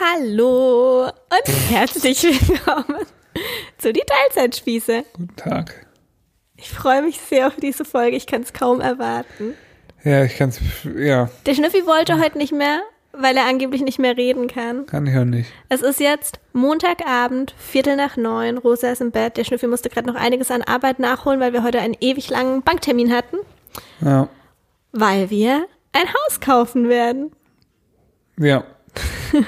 Hallo und herzlich willkommen zu die Teilzeitspieße. Guten Tag. Ich freue mich sehr auf diese Folge, ich kann es kaum erwarten. Ja, ich kann es, ja, Der Schnüffi wollte heute nicht mehr, weil er angeblich nicht mehr reden kann. kann ich auch nicht. Es ist jetzt Montagabend, Viertel nach neun, Rosa ist im Bett. Der Schnüffi musste gerade noch einiges an Arbeit nachholen, weil wir heute einen ewig langen Banktermin hatten, Ja, weil wir ein Haus kaufen werden. ja.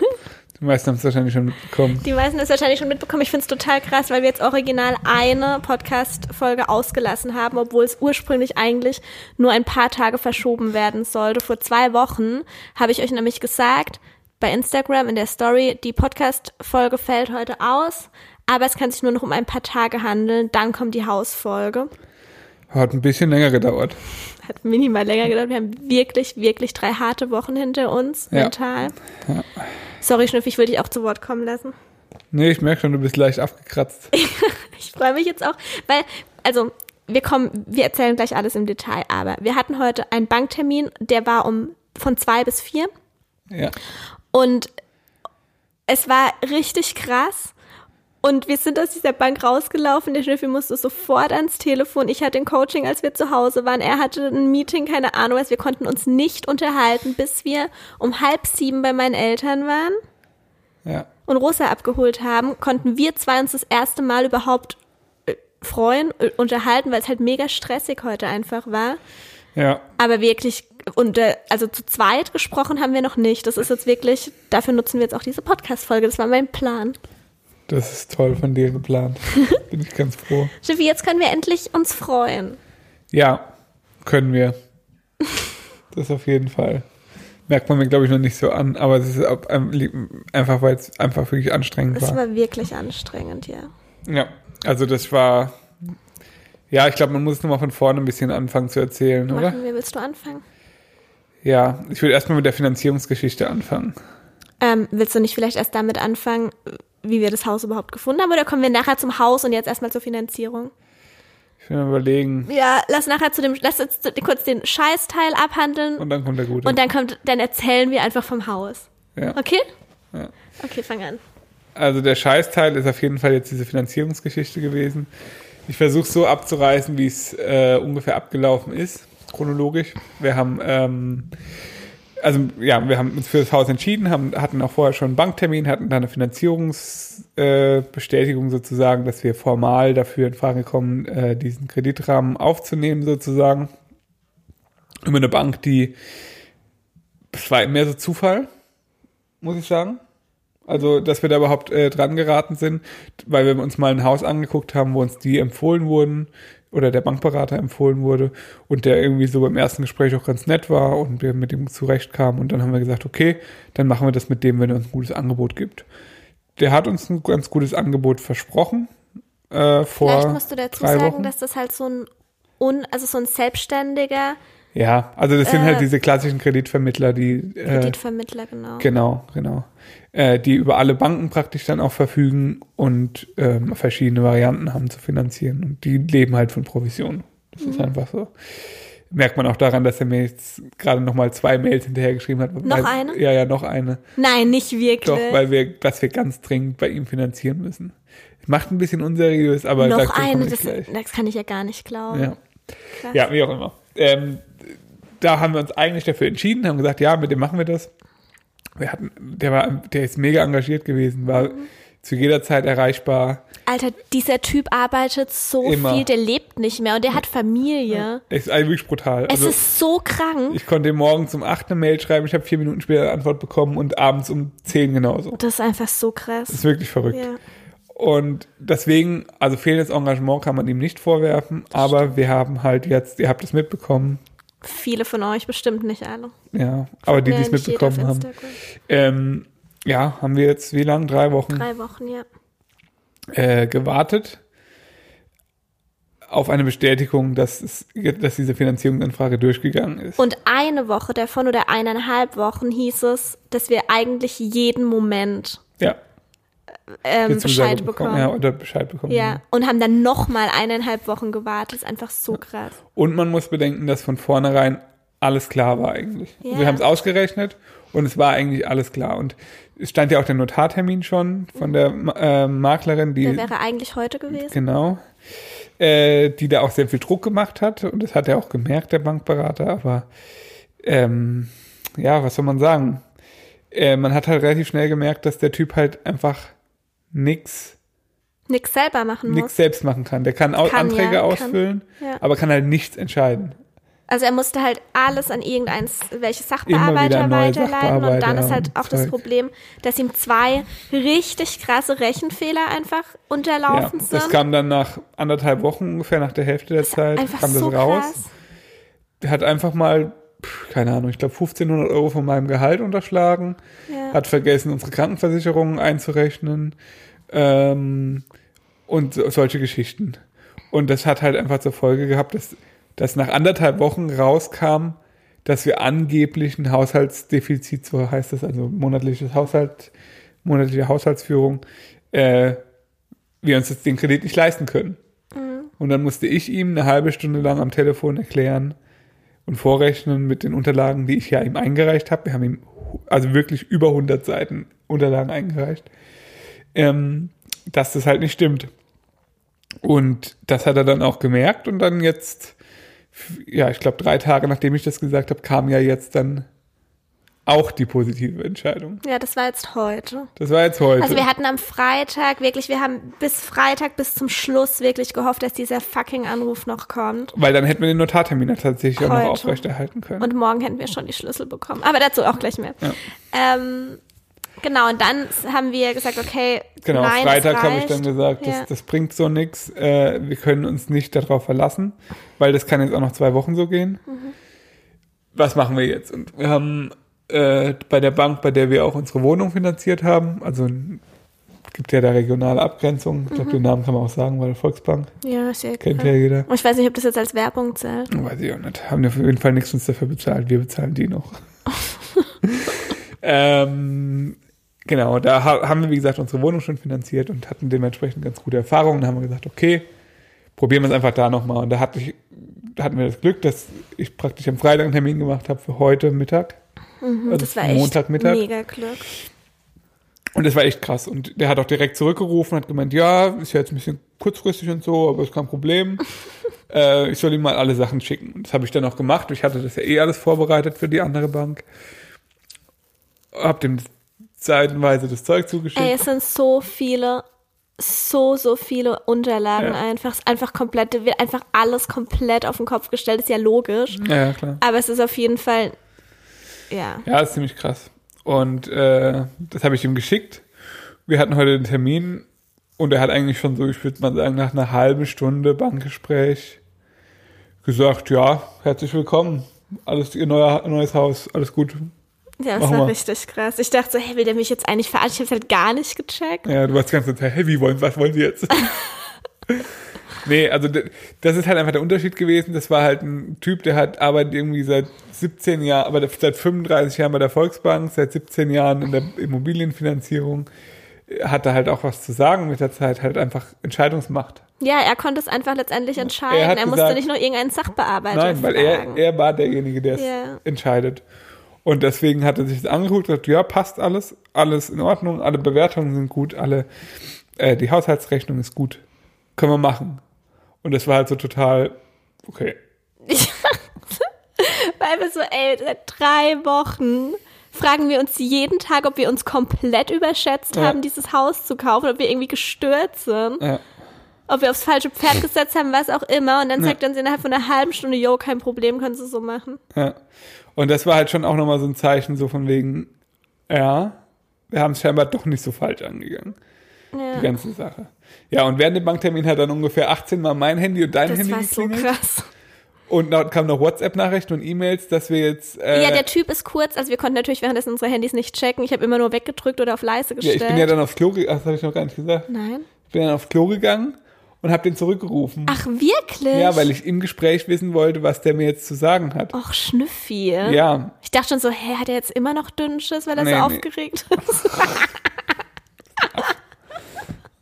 Die meisten haben es wahrscheinlich schon mitbekommen. Die meisten das wahrscheinlich schon mitbekommen. Ich finde es total krass, weil wir jetzt original eine Podcast-Folge ausgelassen haben, obwohl es ursprünglich eigentlich nur ein paar Tage verschoben werden sollte. Vor zwei Wochen habe ich euch nämlich gesagt, bei Instagram in der Story, die Podcast-Folge fällt heute aus, aber es kann sich nur noch um ein paar Tage handeln. Dann kommt die Hausfolge. Hat ein bisschen länger gedauert. Hat minimal länger gedauert. Wir haben wirklich, wirklich drei harte Wochen hinter uns, Ja. mental. Sorry, Schnüff, ich will dich auch zu Wort kommen lassen. Nee, ich merke schon, du bist leicht abgekratzt. Ich freue mich jetzt auch, weil, also, wir kommen, wir erzählen gleich alles im Detail, aber wir hatten heute einen Banktermin, der war um von zwei bis vier Ja. und es war richtig krass. Und wir sind aus dieser Bank rausgelaufen. Der Schnüffel musste sofort ans Telefon. Ich hatte ein Coaching, als wir zu Hause waren. Er hatte ein Meeting, keine Ahnung was. Wir konnten uns nicht unterhalten, bis wir um halb sieben bei meinen Eltern waren Ja. und Rosa abgeholt haben, konnten wir zwei uns das erste Mal überhaupt äh, freuen, äh, unterhalten, weil es halt mega stressig heute einfach war. Ja. Aber wirklich, und äh, also zu zweit gesprochen haben wir noch nicht. Das ist jetzt wirklich, dafür nutzen wir jetzt auch diese Podcast-Folge. Das war mein Plan. Das ist toll von dir geplant. Bin ich ganz froh. Schiffi, jetzt können wir endlich uns freuen. Ja, können wir. Das auf jeden Fall. Merkt man mir, glaube ich, noch nicht so an, aber es ist einfach, weil es einfach wirklich anstrengend war. war wirklich anstrengend, ja. Ja, also das war. Ja, ich glaube, man muss nochmal von vorne ein bisschen anfangen zu erzählen, oder? Machen wir, willst du anfangen? Ja, ich würde erstmal mit der Finanzierungsgeschichte anfangen. Ähm, willst du nicht vielleicht erst damit anfangen, wie wir das Haus überhaupt gefunden haben? Oder kommen wir nachher zum Haus und jetzt erstmal zur Finanzierung? Ich will mal überlegen. Ja, lass nachher zu dem, lass jetzt kurz den Scheißteil abhandeln Und dann kommt der Gute. und dann kommt, dann erzählen wir einfach vom Haus. ja. Okay? Ja. Okay, fang an. Also der Scheißteil ist auf jeden Fall jetzt diese Finanzierungsgeschichte gewesen. Ich versuche so abzureißen, wie es äh, ungefähr abgelaufen ist, chronologisch. Wir haben, ähm, also ja, wir haben uns für das Haus entschieden, haben, hatten auch vorher schon einen Banktermin, hatten dann eine Finanzierungsbestätigung äh, sozusagen, dass wir formal dafür in Frage kommen, äh, diesen Kreditrahmen aufzunehmen sozusagen. Über eine Bank, die, es war mehr so Zufall, muss ich sagen. Also, dass wir da überhaupt äh, dran geraten sind, weil wir uns mal ein Haus angeguckt haben, wo uns die empfohlen wurden oder der Bankberater empfohlen wurde und der irgendwie so beim ersten Gespräch auch ganz nett war und wir mit ihm zurechtkamen und dann haben wir gesagt, okay, dann machen wir das mit dem, wenn er uns ein gutes Angebot gibt. Der hat uns ein ganz gutes Angebot versprochen äh, vor Vielleicht musst du dazu sagen, Wochen. dass das halt so ein un, also so ein selbstständiger ja, also das sind äh, halt diese klassischen Kreditvermittler, die äh, Kreditvermittler, genau. Genau, genau. Äh, die über alle Banken praktisch dann auch verfügen und ähm, verschiedene Varianten haben zu finanzieren. Und die leben halt von Provisionen. Das Mhm. ist einfach so. Merkt man auch daran, dass er mir jetzt gerade nochmal zwei Mails hinterhergeschrieben hat. Noch weil, eine? Ja, ja, noch eine. Nein, nicht wirklich. Doch, weil wir, dass wir ganz dringend bei ihm finanzieren müssen. Macht ein bisschen unseriös, aber Noch eine, das, das kann ich ja gar nicht glauben. Ja. Krass. Ja, wie auch immer. Ähm, da haben wir uns eigentlich dafür entschieden, haben gesagt, ja, mit dem machen wir das. Wir hatten, der war, der ist mega engagiert gewesen, war Mhm. zu jeder Zeit erreichbar. Alter, dieser Typ arbeitet so Immer. viel, der lebt nicht mehr und der hat Familie. Es ist eigentlich brutal. Es Also, ist so krank. ich konnte ihm morgens um 8 eine Mail schreiben, ich habe vier Minuten später eine Antwort bekommen und abends um 10 genauso. Das ist einfach so Das krass. ist wirklich verrückt. Ja. Und deswegen, also fehlendes Engagement kann man ihm nicht vorwerfen, aber wir haben halt jetzt, ihr habt es mitbekommen, Viele von euch, bestimmt nicht alle. ja, aber die, die es mitbekommen haben, ähm, ja, haben wir jetzt wie lang? Drei Wochen Drei Wochen, ja. äh, gewartet auf eine Bestätigung, dass, es, dass diese Finanzierungsanfrage durchgegangen ist. Und eine Woche davon oder eineinhalb Wochen hieß es, dass wir eigentlich jeden Moment ja, ähm, Bescheid bekommen. Ja, oder Bescheid bekommen. Ja, und haben dann nochmal eineinhalb Wochen gewartet. Das ist einfach so krass. Und man muss bedenken, dass von vornherein alles klar war eigentlich. Ja. Wir haben es ausgerechnet und es war eigentlich alles klar. Und es stand ja auch der Notartermin schon von der äh, Maklerin, die Der wäre eigentlich heute gewesen. genau, äh, die da auch sehr viel Druck gemacht hat und das hat er auch gemerkt, der Bankberater, aber ähm, ja, was soll man sagen? Äh, man hat halt relativ schnell gemerkt, dass der Typ halt einfach nix, Nix selber machen nix muss. selbst machen kann. Der kann, Kann, Anträge ja, kann. ausfüllen, Ja. aber kann halt nichts entscheiden. Also er musste halt alles an irgendein, welche Sachbearbeiter weiterleiten und dann Sachbearbeiter ist halt auch das Zeug. Problem, dass ihm zwei richtig krasse Rechenfehler einfach Ja, unterlaufen das sind. kam dann nach anderthalb Wochen ungefähr, nach der Hälfte der Zeit, kam das so raus. krass. Der hat einfach mal, keine Ahnung, ich glaube 1500 Euro von meinem Gehalt unterschlagen, Ja. hat vergessen, unsere Krankenversicherungen einzurechnen ähm, und so, solche Geschichten. Und das hat halt einfach zur Folge gehabt, dass, dass nach anderthalb Wochen rauskam, dass wir angeblich ein Haushaltsdefizit, so heißt das, also monatliches Haushalt, monatliche Haushaltsführung, äh, wir uns jetzt den Kredit nicht leisten können. Und dann musste ich ihm eine halbe Stunde lang am Telefon erklären und vorrechnen mit den Unterlagen, die ich ja ihm eingereicht habe. Wir haben ihm also wirklich über 100 Seiten Unterlagen eingereicht, ähm, dass das halt nicht stimmt. Und das hat er dann auch gemerkt und dann jetzt, ja, ich glaube drei Tage nachdem ich das gesagt habe, kam ja jetzt dann auch die positive Entscheidung. Ja, das war jetzt heute. Das war jetzt heute. Also wir hatten am Freitag wirklich, wir haben bis Freitag bis zum Schluss wirklich gehofft, dass dieser fucking Anruf noch kommt. weil dann hätten wir den Notartermin ja tatsächlich auch noch Heute. aufrechterhalten können. Und morgen hätten wir schon die Schlüssel bekommen. Aber dazu auch gleich mehr. Ähm, genau, und dann haben wir gesagt, okay, Genau, nein, Freitag habe ich dann gesagt, Ja. das, das bringt so nichts. Äh, wir können uns nicht darauf verlassen, weil das kann jetzt auch noch zwei Wochen so gehen. Mhm. Was machen wir jetzt? Und wir haben äh, bei der Bank, bei der wir auch unsere Wohnung finanziert haben, also gibt ja da regionale Abgrenzungen. Ich Mhm. glaube, den Namen kann man auch sagen, weil Volksbank Ja, ist ja kennt ja jeder. Und ich weiß nicht, ob das jetzt als Werbung zählt. Weiß ich auch nicht. Haben auf jeden Fall nichts uns dafür bezahlt. Wir bezahlen die noch. ähm, genau, da ha haben wir, wie gesagt, unsere Wohnung schon finanziert und hatten dementsprechend ganz gute Erfahrungen. Da haben wir gesagt, okay, probieren wir es einfach da nochmal. Und da hatte ich, da hatten wir das Glück, dass ich praktisch am Freitag einen Termin gemacht habe für heute Mittag. Also Mhm, Das war echt Montagmittag. mega Glück. Und das war echt krass. Und der hat auch direkt zurückgerufen, hat gemeint, ja, ist ja jetzt ein bisschen kurzfristig und so, aber ist kein Problem. äh, ich soll ihm mal alle Sachen schicken. Und das habe ich dann auch gemacht. Ich hatte das ja eh alles vorbereitet für die andere Bank. Hab dem seitenweise das Zeug zugeschickt. Ey, es sind so viele, so, so viele Unterlagen Ja. einfach. Es ist einfach komplett, wird einfach alles komplett auf den Kopf gestellt, ist ja logisch. ja, klar. Aber es ist auf jeden Fall, ja. Ja, ist ziemlich krass. Und äh, das habe ich ihm geschickt. Wir hatten heute den Termin und er hat eigentlich schon so, ich würde mal sagen, nach einer halben Stunde Bankgespräch gesagt, ja, herzlich willkommen. Alles ihr neuer, neues Haus, alles gut. Ja, das Mach war mal. richtig krass. Ich dachte so, hey, will der mich jetzt eigentlich verarschen? Ich hab's halt gar nicht gecheckt. Ja, du warst die ganze Zeit, hey, wie wollen, was wollen Sie jetzt? nee, also das ist halt einfach der Unterschied gewesen. Das war halt ein Typ, der hat arbeitet irgendwie seit 17 Jahren, aber seit 35 Jahren bei der Volksbank, seit 17 Jahren in der Immobilienfinanzierung, hat er halt auch was zu sagen mit der Zeit, halt einfach Entscheidungsmacht. Ja, er konnte es einfach letztendlich entscheiden. Er Er, hat musste gesagt- nicht noch irgendeinen Sachbearbeiter Nein, weil er, fragen. er war derjenige, der es Ja. entscheidet. Und deswegen hat er sich das angeguckt und gesagt, ja, passt alles, alles in Ordnung, alle Bewertungen sind gut, alle, äh, die Haushaltsrechnung ist gut. Können wir machen. Und das war halt so total, okay. Weil wir so, ey, seit drei Wochen fragen wir uns jeden Tag, ob wir uns komplett überschätzt Ja. haben, dieses Haus zu kaufen, ob wir irgendwie gestört sind, Ja, ob wir aufs falsche Pferd gesetzt haben, was auch immer. Und dann Ja. sagt uns innerhalb von einer halben Stunde, yo, kein Problem, kannst du so machen. ja. Und das war halt schon auch nochmal so ein Zeichen so von wegen, ja, wir haben es scheinbar doch nicht so falsch angegangen, die Ja. ganze Sache. Ja, und während dem Banktermin hat dann ungefähr 18 Mal mein Handy und dein Das Handy war so geklingelt. krass. Und dann kam noch WhatsApp-Nachrichten und E-Mails, dass wir jetzt. Äh, ja, der Typ ist kurz, also wir konnten natürlich währenddessen unsere Handys nicht checken. Ich habe immer nur weggedrückt oder auf leise ja, gestellt. ich bin ja dann aufs Klo gegangen, das habe ich noch gar nicht gesagt. Nein. Ich bin dann aufs Klo gegangen und habe den zurückgerufen. Ach, wirklich? Ja, weil ich im Gespräch wissen wollte, was der mir jetzt zu sagen hat. Och, Schnüffi. Ja, Ich dachte schon so, hä, hat er jetzt immer noch Dünnschiss, weil er Nee, so nee. aufgeregt ist?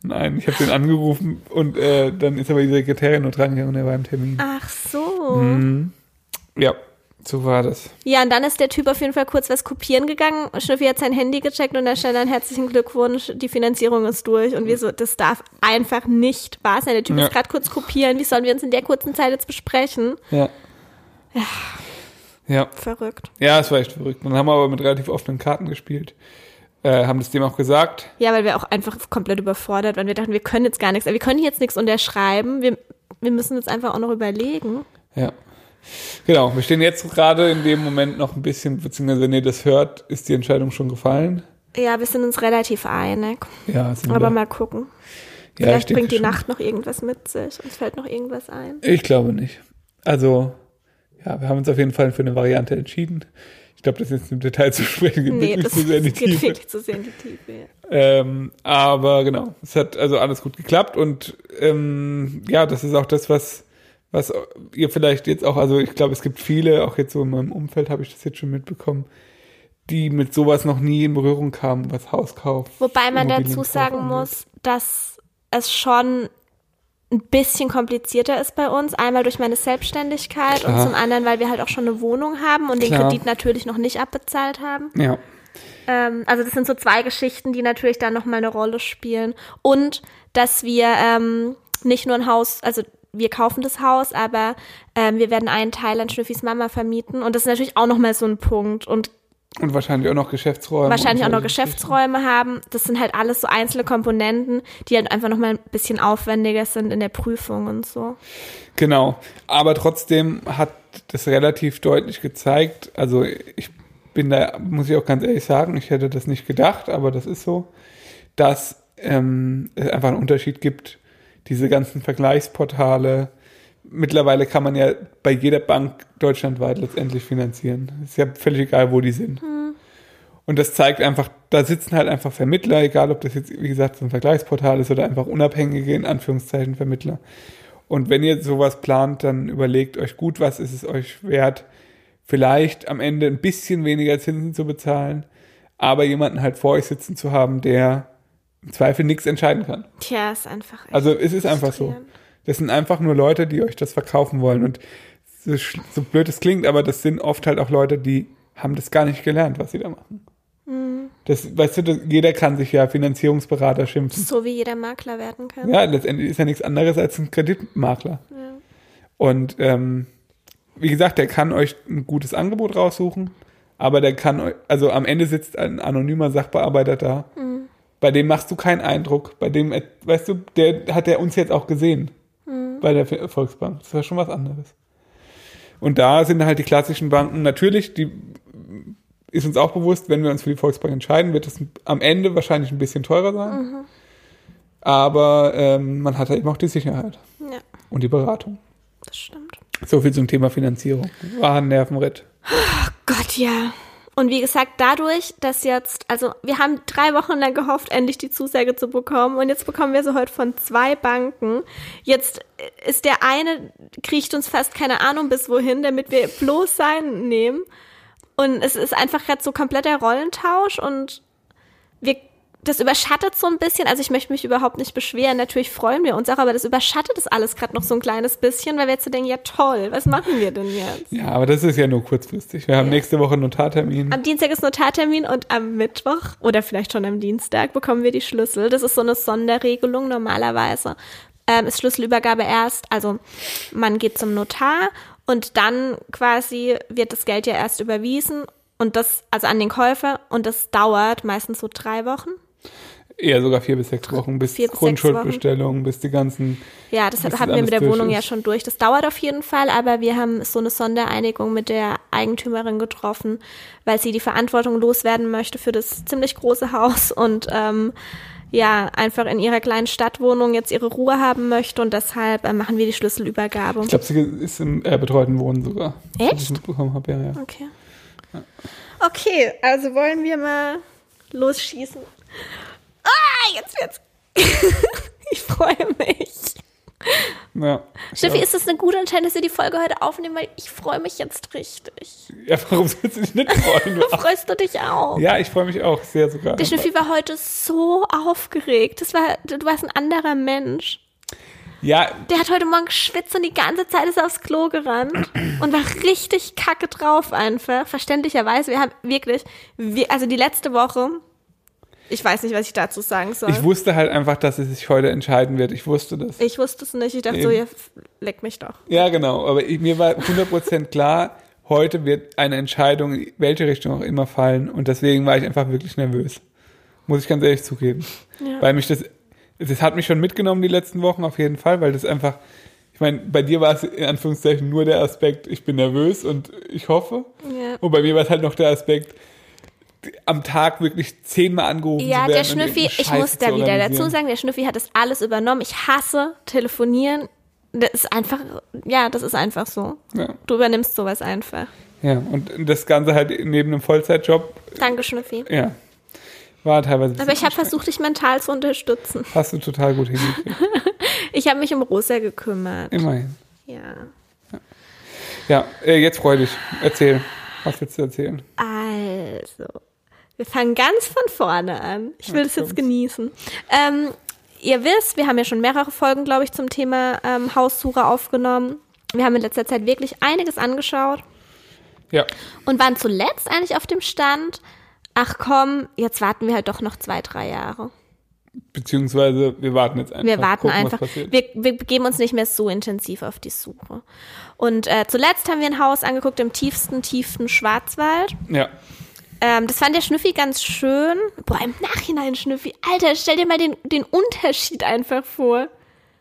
nein, ich habe den angerufen und äh, dann ist aber die Sekretärin nur dran gegangen und er war im Termin. Ach so. Mhm. Ja, So war das. Ja, und dann ist der Typ auf jeden Fall kurz was kopieren gegangen. Schnüffi hat sein Handy gecheckt und da stand dann herzlichen Glückwunsch, die Finanzierung ist durch. Und wir so, das darf einfach nicht wahr sein. Der Typ Ja. ist gerade kurz kopieren. Wie sollen wir uns in der kurzen Zeit jetzt besprechen? Ja. Ja. Verrückt. Ja, es war echt verrückt. Dann haben wir aber mit relativ offenen Karten gespielt. Äh, haben das dem auch gesagt. Ja, weil wir auch einfach komplett überfordert waren. Wir dachten, wir können jetzt gar nichts. Wir können jetzt nichts unterschreiben. Wir, wir müssen jetzt einfach auch noch überlegen. Ja. Genau, wir stehen jetzt gerade in dem Moment noch ein bisschen, beziehungsweise wenn ihr das hört, ist die Entscheidung schon gefallen. Ja, wir sind uns relativ einig. Ja, sind Aber wir. mal gucken. ja, ich Vielleicht bringt die schon. Nacht noch irgendwas mit sich. Uns fällt noch irgendwas ein. Ich glaube nicht. Also, ja, wir haben uns auf jeden Fall für eine Variante entschieden. Ich glaube, das jetzt im Detail zu sprechen geht Nee, wirklich zu sehr in die geht Tiefe. wirklich zu sehr in die Tiefe. Ja. Ähm, aber genau, es hat also alles gut geklappt und ähm, ja, das ist auch das, was, was ihr vielleicht jetzt auch, also ich glaube, es gibt viele, auch jetzt so in meinem Umfeld habe ich das jetzt schon mitbekommen, die mit sowas noch nie in Berührung kamen, was Hauskauf. Wobei man dazu sagen muss, dass es schon ein bisschen komplizierter ist bei uns. Einmal durch meine Selbstständigkeit und Klar. zum anderen, weil wir halt auch schon eine Wohnung haben und den Klar. Kredit natürlich noch nicht abbezahlt haben. Ja, Ähm, also das sind so zwei Geschichten, die natürlich dann nochmal eine Rolle spielen. Und dass wir ähm, nicht nur ein Haus, also wir kaufen das Haus, aber ähm, wir werden einen Teil an Schnüffis Mama vermieten. Und das ist natürlich auch nochmal so ein Punkt. Und und wahrscheinlich auch noch Geschäftsräume. wahrscheinlich auch noch Geschäftsräume haben. Das sind halt alles so einzelne Komponenten, die halt einfach nochmal ein bisschen aufwendiger sind in der Prüfung und so. Genau. Aber trotzdem hat das relativ deutlich gezeigt, also ich bin da, muss ich auch ganz ehrlich sagen, ich hätte das nicht gedacht, aber das ist so, dass ähm, es einfach einen Unterschied gibt. Diese ganzen Vergleichsportale, mittlerweile kann man ja bei jeder Bank deutschlandweit letztendlich finanzieren. Ist ja völlig egal, wo die sind. Und das zeigt einfach, da sitzen halt einfach Vermittler, egal ob das jetzt, wie gesagt, so ein Vergleichsportal ist oder einfach unabhängige, in Anführungszeichen, Vermittler. Und wenn ihr sowas plant, dann überlegt euch gut, was ist es euch wert, vielleicht am Ende ein bisschen weniger Zinsen zu bezahlen, aber jemanden halt vor euch sitzen zu haben, der im Zweifel nichts entscheiden kann. Tja, ist einfach. Also es ist einfach so. Das sind einfach nur Leute, die euch das verkaufen wollen. Und so, so blöd es klingt, aber das sind oft halt auch Leute, die haben das gar nicht gelernt, was sie da machen. Das, weißt du, das, jeder kann sich ja Finanzierungsberater schimpfen. So wie jeder Makler werden kann. Ja, letztendlich ist ja nichts anderes als ein Kreditmakler. Und ähm, wie gesagt, der kann euch ein gutes Angebot raussuchen, aber der kann euch, also am Ende sitzt ein anonymer Sachbearbeiter da. Bei dem machst du keinen Eindruck. Bei dem, weißt du, der hat er uns jetzt auch gesehen. Bei der Volksbank. Das war schon was anderes. Und da sind halt die klassischen Banken natürlich, die ist uns auch bewusst, wenn wir uns für die Volksbank entscheiden, wird es am Ende wahrscheinlich ein bisschen teurer sein. Aber ähm, man hat halt eben auch die Sicherheit Ja, und die Beratung. das stimmt. So viel zum Thema Finanzierung. War ein Nervenritt. Gott, ja. Und wie gesagt, dadurch, dass jetzt, also wir haben drei Wochen lang gehofft, endlich die Zusage zu bekommen und jetzt bekommen wir sie heute von zwei Banken. Jetzt ist der eine, kriecht uns fast keine Ahnung bis wohin, damit wir bloß sein nehmen. Und es ist einfach gerade so kompletter Rollentausch und wir, das überschattet so ein bisschen, also ich möchte mich überhaupt nicht beschweren, natürlich freuen wir uns auch, aber das überschattet das alles gerade noch so ein kleines bisschen, weil wir jetzt so denken, ja toll, was machen wir denn jetzt? Ja, aber das ist ja nur kurzfristig. Wir haben nächste Woche Notartermin. Am Dienstag ist Notartermin und am Mittwoch oder vielleicht schon am Dienstag bekommen wir die Schlüssel. Das ist so eine Sonderregelung normalerweise. Ähm, ist Schlüsselübergabe erst, also man geht zum Notar und dann quasi wird das Geld ja erst überwiesen und das, also an den Käufer und das dauert meistens so drei Wochen. Eher sogar vier bis sechs Wochen, bis Vier bis Grundschuldbestellung, bis die ganzen. Ja, das hatten wir mit der Wohnung ja ist. schon durch. Das dauert auf jeden Fall, aber wir haben so eine Sondereinigung mit der Eigentümerin getroffen, weil sie die Verantwortung loswerden möchte für das ziemlich große Haus und ähm, ja, einfach in ihrer kleinen Stadtwohnung jetzt ihre Ruhe haben möchte und deshalb äh, machen wir die Schlüsselübergabe. Ich glaube, sie ist im äh, betreuten Wohnen sogar. Echt? Ich mitbekommen habe, ja, ja. Okay. Okay, also wollen wir mal losschießen. Ah, jetzt wird's. ich freue mich. ja. Steffi, ja. ist es eine gute Entscheidung, dass wir die Folge heute aufnehmen, weil ich freue mich jetzt richtig. ja, warum sollst du dich nicht freuen? Du- Freust du dich auch? ja, ich freue mich auch sehr sogar. Der Schnüffi war heute so aufgeregt. Das war, du warst ein anderer Mensch. Ja, Der hat heute Morgen geschwitzt und die ganze Zeit ist er aufs Klo gerannt und war richtig kacke drauf einfach. Verständlicherweise. Wir haben wirklich, wir, also die letzte Woche, ich weiß nicht, was ich dazu sagen soll. ich wusste halt einfach, dass es sich heute entscheiden wird. Ich wusste das. Ich wusste es nicht. Ich dachte so, Eben. ja, f- leck mich doch. Ja, genau. Aber ich, mir war 100% klar, heute wird eine Entscheidung, in welche Richtung auch immer fallen. Und deswegen war ich einfach wirklich nervös. Muss ich ganz ehrlich zugeben. Ja. Weil mich das, das hat mich schon mitgenommen die letzten Wochen auf jeden Fall, weil das einfach, ich meine, bei dir war es in Anführungszeichen nur der Aspekt, ich bin nervös und ich hoffe. Ja. Und bei mir war es halt noch der Aspekt, am Tag wirklich zehnmal angerufen Ja, zu werden. der und Schnüffi, ich muss da wieder dazu sagen, der Schnüffi hat das alles übernommen. Ich hasse telefonieren. Das ist einfach, ja, das ist einfach so. Ja. Du übernimmst sowas einfach. ja, und das Ganze halt neben einem Vollzeitjob, Danke, Schnüffi. ja, war teilweise. Aber ich habe versucht, dich mental zu unterstützen. Hast du total gut hingekriegt. Ich habe mich um Rosa gekümmert. Immerhin. Ja. Ja, äh, jetzt freu dich. Erzähl. Was willst du erzählen? Also, wir fangen ganz von vorne an. Ich will Ja, das jetzt genießen. Ähm, ihr wisst, wir haben ja schon mehrere Folgen, glaube ich, zum Thema ähm, Haussuche aufgenommen. Wir haben in letzter Zeit wirklich einiges angeschaut Ja. und waren zuletzt eigentlich auf dem Stand, ach komm, jetzt warten wir halt doch noch zwei, drei Jahre. Beziehungsweise wir warten jetzt einfach. Wir warten gucken, einfach. Wir, wir begeben uns nicht mehr so intensiv auf die Suche. Und äh, zuletzt haben wir ein Haus angeguckt im tiefsten, tiefsten Schwarzwald. Ja. Ähm, das fand der Schnüffi ganz schön. Boah, im Nachhinein, Schnüffi. Alter, stell dir mal den, den Unterschied einfach vor.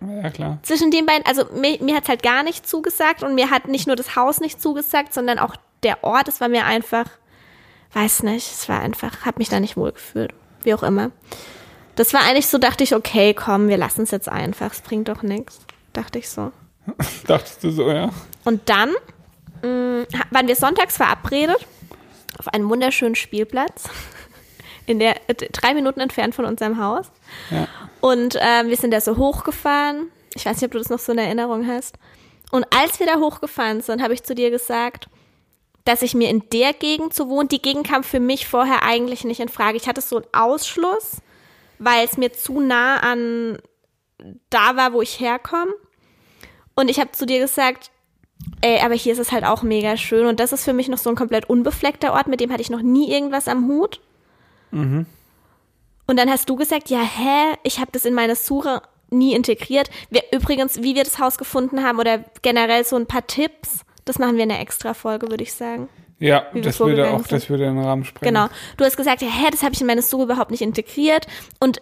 Ja, klar. Zwischen den beiden, also mir, mir hat's halt gar nicht zugesagt und mir hat nicht nur das Haus nicht zugesagt, sondern auch der Ort. Es war mir einfach, weiß nicht, es war einfach, hab mich da nicht wohl gefühlt. Wie auch immer. Das war eigentlich so, dachte ich, okay, komm, wir lassen es jetzt einfach. Es bringt doch nichts. Dachte ich so. Dachtest du so, ja? Und dann mh, waren wir sonntags verabredet auf einem wunderschönen Spielplatz, in der äh, drei Minuten entfernt von unserem Haus. Ja. Und ähm, wir sind da so hochgefahren. Ich weiß nicht, ob du das noch so in Erinnerung hast. Und als wir da hochgefahren sind, habe ich zu dir gesagt, dass ich mir in der Gegend so wohne. Die Gegend kam für mich vorher eigentlich nicht in Frage. Ich hatte so einen Ausschluss, weil es mir zu nah an da war, wo ich herkomme. Und ich habe zu dir gesagt, ey, aber hier ist es halt auch mega schön. Und das ist für mich noch so ein komplett unbefleckter Ort, mit dem hatte ich noch nie irgendwas am Hut. Und dann hast du gesagt, ja, hä, ich habe das in meine Suche nie integriert. Wir, übrigens, wie wir das Haus gefunden haben oder generell so ein paar Tipps, das machen wir in einer Extra-Folge, würde ich sagen. Ja, das würde auch, das würde den Rahmen sprengen. Genau. Du hast gesagt, ja, hä, das habe ich in meine Suche überhaupt nicht integriert. Und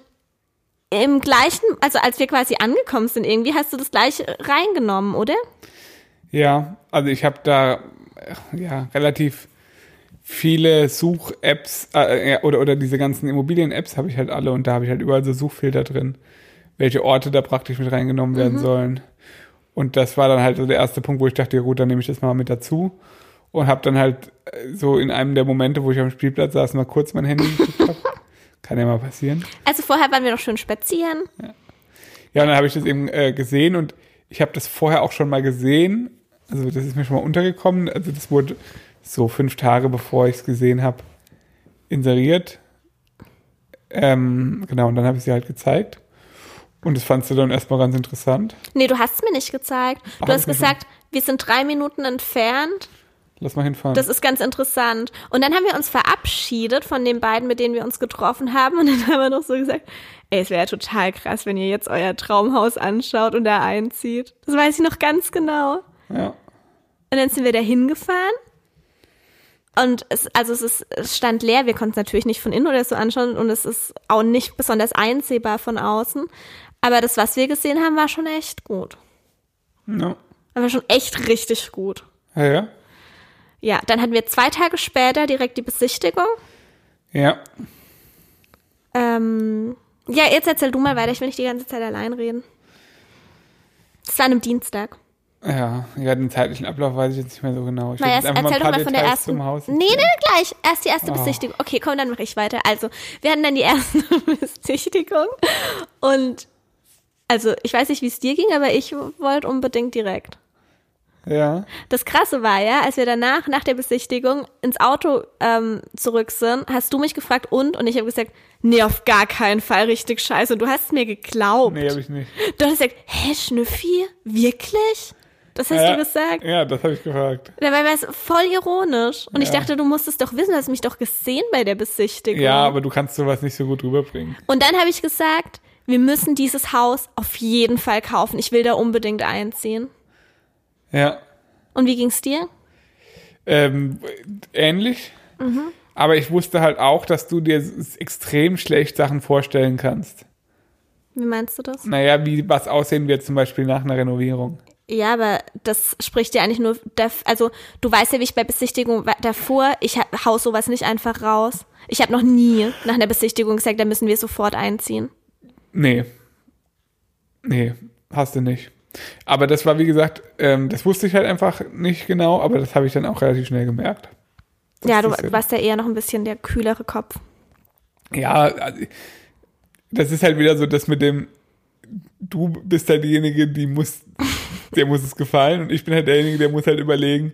im gleichen, also als wir quasi angekommen sind irgendwie, hast du das gleich reingenommen, oder? Ja, also ich habe da ja relativ viele Such-Apps äh, ja, oder, oder diese ganzen Immobilien-Apps habe ich halt alle und da habe ich halt überall so Suchfilter drin, welche Orte da praktisch mit reingenommen Mhm. werden sollen. Und das war dann halt so der erste Punkt, wo ich dachte, ja gut, dann nehme ich das mal mit dazu und habe dann halt äh, so in einem der Momente, wo ich am Spielplatz saß, mal kurz mein Handy geguckt. Kann ja mal passieren. Also vorher waren wir noch schön spazieren. Ja, und dann habe ich das eben äh, gesehen und ich habe das vorher auch schon mal gesehen. Also das ist mir schon mal untergekommen. Also das wurde so fünf Tage bevor ich es gesehen habe, inseriert. Ähm, genau, und dann habe ich sie halt gezeigt. Und das fandst du dann erstmal ganz interessant. Nee, du hast es mir nicht gezeigt. Du Ach, hast gesagt, wir sind drei Minuten entfernt. Lass mal hinfahren. Das ist ganz interessant. Und dann haben wir uns verabschiedet von den beiden, mit denen wir uns getroffen haben. Und dann haben wir noch so gesagt, ey, es wäre ja total krass, wenn ihr jetzt euer Traumhaus anschaut und da einzieht. Das weiß ich noch ganz genau. ja. Und dann sind wir da hingefahren. Und es, also es ist, es stand leer. Wir konnten es natürlich nicht von innen oder so anschauen. Und es ist auch nicht besonders einsehbar von außen. Aber das, was wir gesehen haben, war schon echt gut. ja. War schon echt richtig gut. Ja, ja. Ja, dann hatten wir zwei Tage später direkt die Besichtigung. Ja. Ähm, ja, jetzt erzähl du mal weiter, ich will nicht die ganze Zeit allein reden. Das war an einem Dienstag. Ja, ja, den zeitlichen Ablauf weiß ich jetzt nicht mehr so genau. Ich Mal will erst, erzähl ein doch mal von der Details ersten. zum Haus nee, nee, gleich. Erst die erste Oh. Besichtigung. Okay, komm, dann mache ich weiter. Also, wir hatten dann die erste Besichtigung und also, ich weiß nicht, wie es dir ging, aber ich wollte unbedingt direkt. Ja. Das Krasse war ja, als wir danach, nach der Besichtigung, ins Auto ähm, zurück sind, hast du mich gefragt und? Und ich habe gesagt, nee, auf gar keinen Fall, richtig scheiße. Und du hast mir geglaubt. Nee, habe ich nicht. Du hast gesagt, hä, Schnüffi? Wirklich? Das hast ja, du gesagt? Ja, das habe ich gefragt. Dabei war es voll ironisch. Und ich Ja. dachte, du musstest doch wissen, du hast mich doch gesehen bei der Besichtigung. Ja, aber du kannst sowas nicht so gut rüberbringen. Und dann habe ich gesagt, wir müssen dieses Haus auf jeden Fall kaufen. Ich will da unbedingt einziehen. Ja. Und wie ging's dir? Ähm, ähnlich. Mhm. Aber ich wusste halt auch, dass du dir extrem schlecht Sachen vorstellen kannst. Wie meinst du das? Naja, wie was aussehen wird zum Beispiel nach einer Renovierung. Ja, aber das spricht ja eigentlich nur, also du weißt ja, wie ich bei Besichtigung davor, ich ha- hau sowas nicht einfach raus. Ich habe noch nie nach einer Besichtigung gesagt, da müssen wir sofort einziehen. Nee. Nee, hast du nicht. Aber das war, wie gesagt, ähm, das wusste ich halt einfach nicht genau, aber das habe ich dann auch relativ schnell gemerkt. Das ja, du warst ja eher noch ein bisschen der kühlere Kopf. Ja, also, das ist halt wieder so, dass mit dem, du bist halt diejenige, die muss, der muss es gefallen und ich bin halt derjenige, der muss halt überlegen,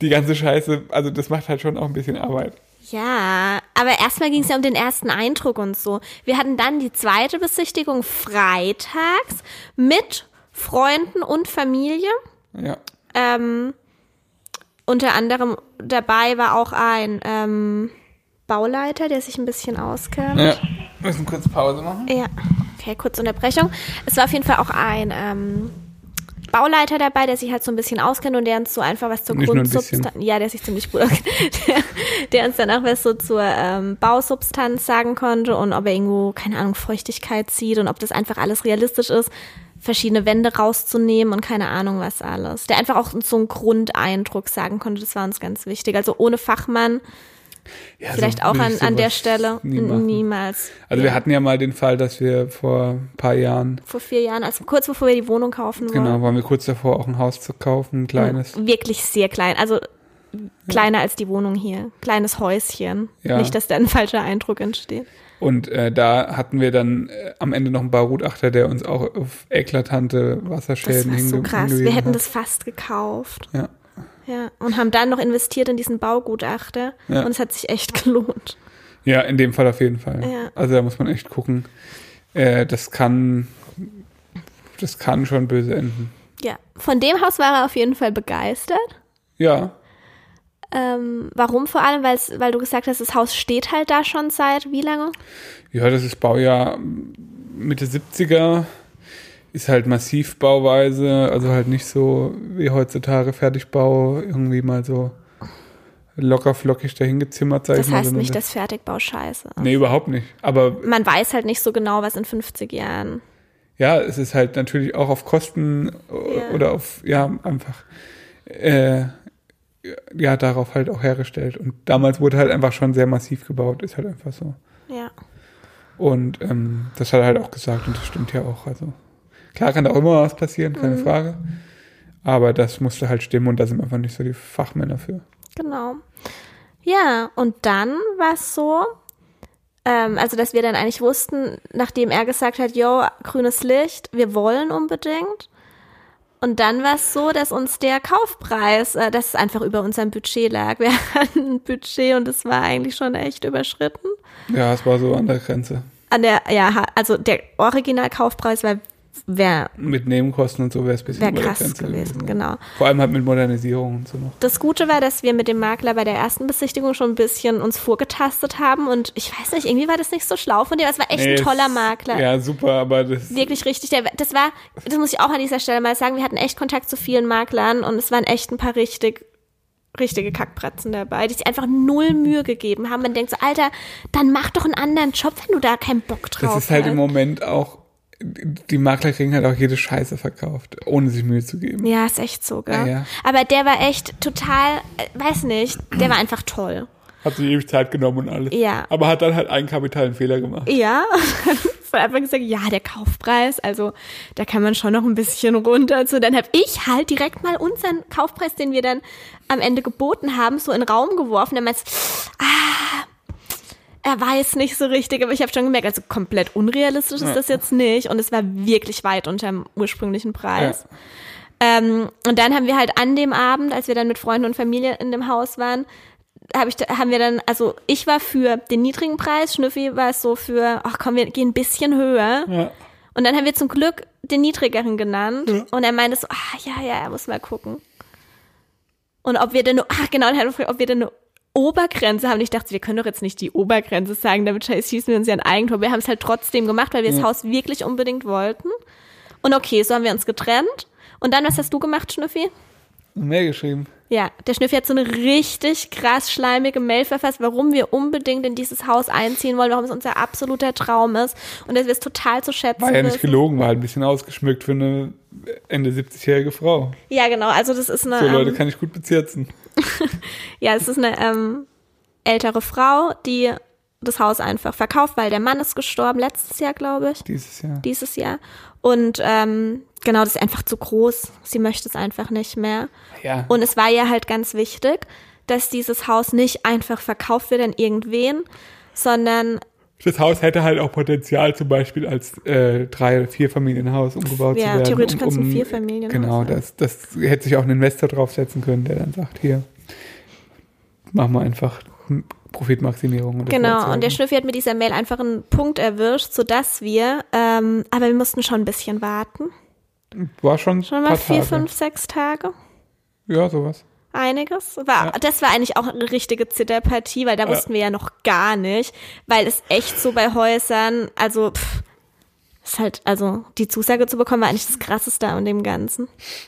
die ganze Scheiße, also das macht halt schon auch ein bisschen Arbeit. Ja, aber erstmal ging es ja um den ersten Eindruck und so. Wir hatten dann die zweite Besichtigung freitags mit Freunden und Familie. Ja. Ähm, unter anderem dabei war auch ein ähm, Bauleiter, der sich ein bisschen auskennt. Ja. Müssen kurz Pause machen. Ja, okay, kurze Unterbrechung. Es war auf jeden Fall auch ein ähm, Bauleiter dabei, der sich halt so ein bisschen auskennt und der uns so einfach was zur Nicht nur ein bisschen. Grundsubstanz, ja, der sich ziemlich gut auskennt, der, der uns dann auch was so zur ähm, Bausubstanz sagen konnte und ob er irgendwo, keine Ahnung, Feuchtigkeit zieht und ob das einfach alles realistisch ist, verschiedene Wände rauszunehmen und keine Ahnung was alles. Der einfach auch so einen Grundeindruck sagen konnte, das war uns ganz wichtig. Also ohne Fachmann, Ja, vielleicht so auch an, an der Stelle nie niemals. Also wir hatten ja mal den Fall, dass wir vor ein paar Jahren, vor vier Jahren, also kurz bevor wir die Wohnung kaufen wollen. genau, waren wir kurz davor, auch ein Haus zu kaufen, ein kleines. Wirklich sehr klein. Also kleiner als die Wohnung hier. Kleines Häuschen. Ja. Nicht, dass da ein falscher Eindruck entsteht. Und äh, da hatten wir dann äh, am Ende noch einen Baugutachter, der uns auch auf eklatante Das Wasserschäden war so krass. Wir hingewiesen hätten hat. das fast gekauft. Ja. Ja. Und haben dann noch investiert in diesen Baugutachter. Ja. Und es hat sich echt gelohnt. Ja, in dem Fall auf jeden Fall. Ja. Also da muss man echt gucken. Äh, das kann, das kann schon böse enden. Ja. Von dem Haus war er auf jeden Fall begeistert. Ja, Ähm, warum vor allem? Weil's, weil du gesagt hast, das Haus steht halt da schon seit wie lange? ja, das ist Baujahr Mitte 70er. Ist halt Massivbauweise, also halt nicht so wie heutzutage Fertigbau, irgendwie mal so locker flockig dahingezimmert, sag Das ich mal. heißt sondern nicht, dass Fertigbau scheiße ist. Nee, überhaupt nicht. Aber Man weiß halt nicht so genau, was in 50 Jahren. ja, es ist halt natürlich auch auf Kosten Ja. oder auf, ja, einfach, äh, ja, darauf halt auch hergestellt. Und damals wurde halt einfach schon sehr massiv gebaut, ist halt einfach so. Ja. Und ähm, das hat er halt auch gesagt und das stimmt ja auch. Also klar kann da auch immer was passieren, keine Mhm. Frage. Aber das musste halt stimmen und da sind einfach nicht so die Fachmänner für. Genau. Ja, und dann war es so, ähm, also dass wir dann eigentlich wussten, nachdem er gesagt hat, yo, grünes Licht, wir wollen unbedingt. Und dann war es so, dass uns der Kaufpreis, äh, das einfach über unserem Budget lag. Wir hatten ein Budget und es war eigentlich schon echt überschritten. Ja, es war so an der Grenze. An der, ja, also der Originalkaufpreis war, wäre Mit Nebenkosten und so wäre es ein bisschen wär krass gewesen, ja. genau. Vor allem halt mit Modernisierung und so noch. Das Gute war, dass wir mit dem Makler bei der ersten Besichtigung schon ein bisschen uns vorgetastet haben und ich weiß nicht, irgendwie war das nicht so schlau von dir, aber es war echt Nee, ein toller Makler. Ja, super, aber das. Wirklich richtig. Der, das war, das muss ich auch an dieser Stelle mal sagen, wir hatten echt Kontakt zu vielen Maklern und es waren echt ein paar richtig, richtige Kackpratzen dabei, die sich einfach null Mühe gegeben haben. Man denkt so, Alter, dann mach doch einen anderen Job, wenn du da keinen Bock drauf Das ist halt hast. im Moment auch. Die Makler kriegen halt auch jede Scheiße verkauft, ohne sich Mühe zu geben. Ja, ist echt so, gell? Ja, ja. Aber der war echt total, äh, weiß nicht, der war einfach toll. Hat sich ewig Zeit genommen und alles. Ja. Aber hat dann halt einen kapitalen Fehler gemacht. Ja, von Anfang gesagt, ja, der Kaufpreis, also da kann man schon noch ein bisschen runter. So, dann habe ich halt direkt mal unseren Kaufpreis, den wir dann am Ende geboten haben, so in den Raum geworfen. Dann meinst ah, er weiß nicht so richtig, aber ich habe schon gemerkt, also komplett unrealistisch ist Ja. das jetzt nicht. Und es war wirklich weit unter dem ursprünglichen Preis. Ähm, und dann haben wir halt an dem Abend, als wir dann mit Freunden und Familie in dem Haus waren, hab ich, haben wir dann, also ich war für den niedrigen Preis, Schnüffi war es so für, ach komm, wir gehen ein bisschen höher. Ja. Und dann haben wir zum Glück den niedrigeren genannt. Ja. Und er meinte so, ah, ja, ja, er muss mal gucken. Und ob wir denn, ach genau, er hat gefragt, ob wir denn eine Obergrenze haben. Ich dachte, wir können doch jetzt nicht die Obergrenze sagen, damit schießen wir uns ja ein Eigentor. Wir haben es halt trotzdem gemacht, weil wir das Ja. Haus wirklich unbedingt wollten. Und okay, so haben wir uns getrennt. Und dann, was hast du gemacht, Schnüffi? Mehr geschrieben. Ja, der Schnüffi hat so eine richtig krass schleimige Mail verfasst, warum wir unbedingt in dieses Haus einziehen wollen, warum es unser absoluter Traum ist und dass wir es total zu schätzen War ja nicht wissen. gelogen, war halt ein bisschen ausgeschmückt für eine Ende 70-jährige Frau. Ja, genau. Also das ist eine, So Leute ähm, kann ich gut bezirzen. ja, es ist eine ähm, ältere Frau, die das Haus einfach verkauft, weil der Mann ist gestorben letztes Jahr, glaube ich, Dieses Jahr. dieses Jahr. Und ähm, genau, das ist einfach zu groß. Sie möchte es einfach nicht mehr. Ja. Und es war ihr halt ganz wichtig, dass dieses Haus nicht einfach verkauft wird an irgendwen, sondern Das Haus hätte halt auch Potenzial, zum Beispiel als äh, drei- oder vierfamilienhaus umgebaut Ja, zu werden. theoretisch kannst du ein Vierfamilienhaus Genau, das, das hätte sich auch ein Investor draufsetzen können, der dann sagt, hier, machen wir einfach Profitmaximierung. Oder Genau, und der Schnüffi hat mit dieser Mail einfach einen Punkt erwischt, sodass wir, ähm, aber wir mussten schon ein bisschen warten. War schon, Schon mal vier, Tage. fünf, sechs Tage. Ja, sowas. Einiges. War, Das war eigentlich auch eine richtige Zitterpartie, weil da Ja. wussten wir ja noch gar nicht, weil es echt so bei Häusern, also pff, ist halt, also die Zusage zu bekommen, war eigentlich das Krasseste an dem Ganzen.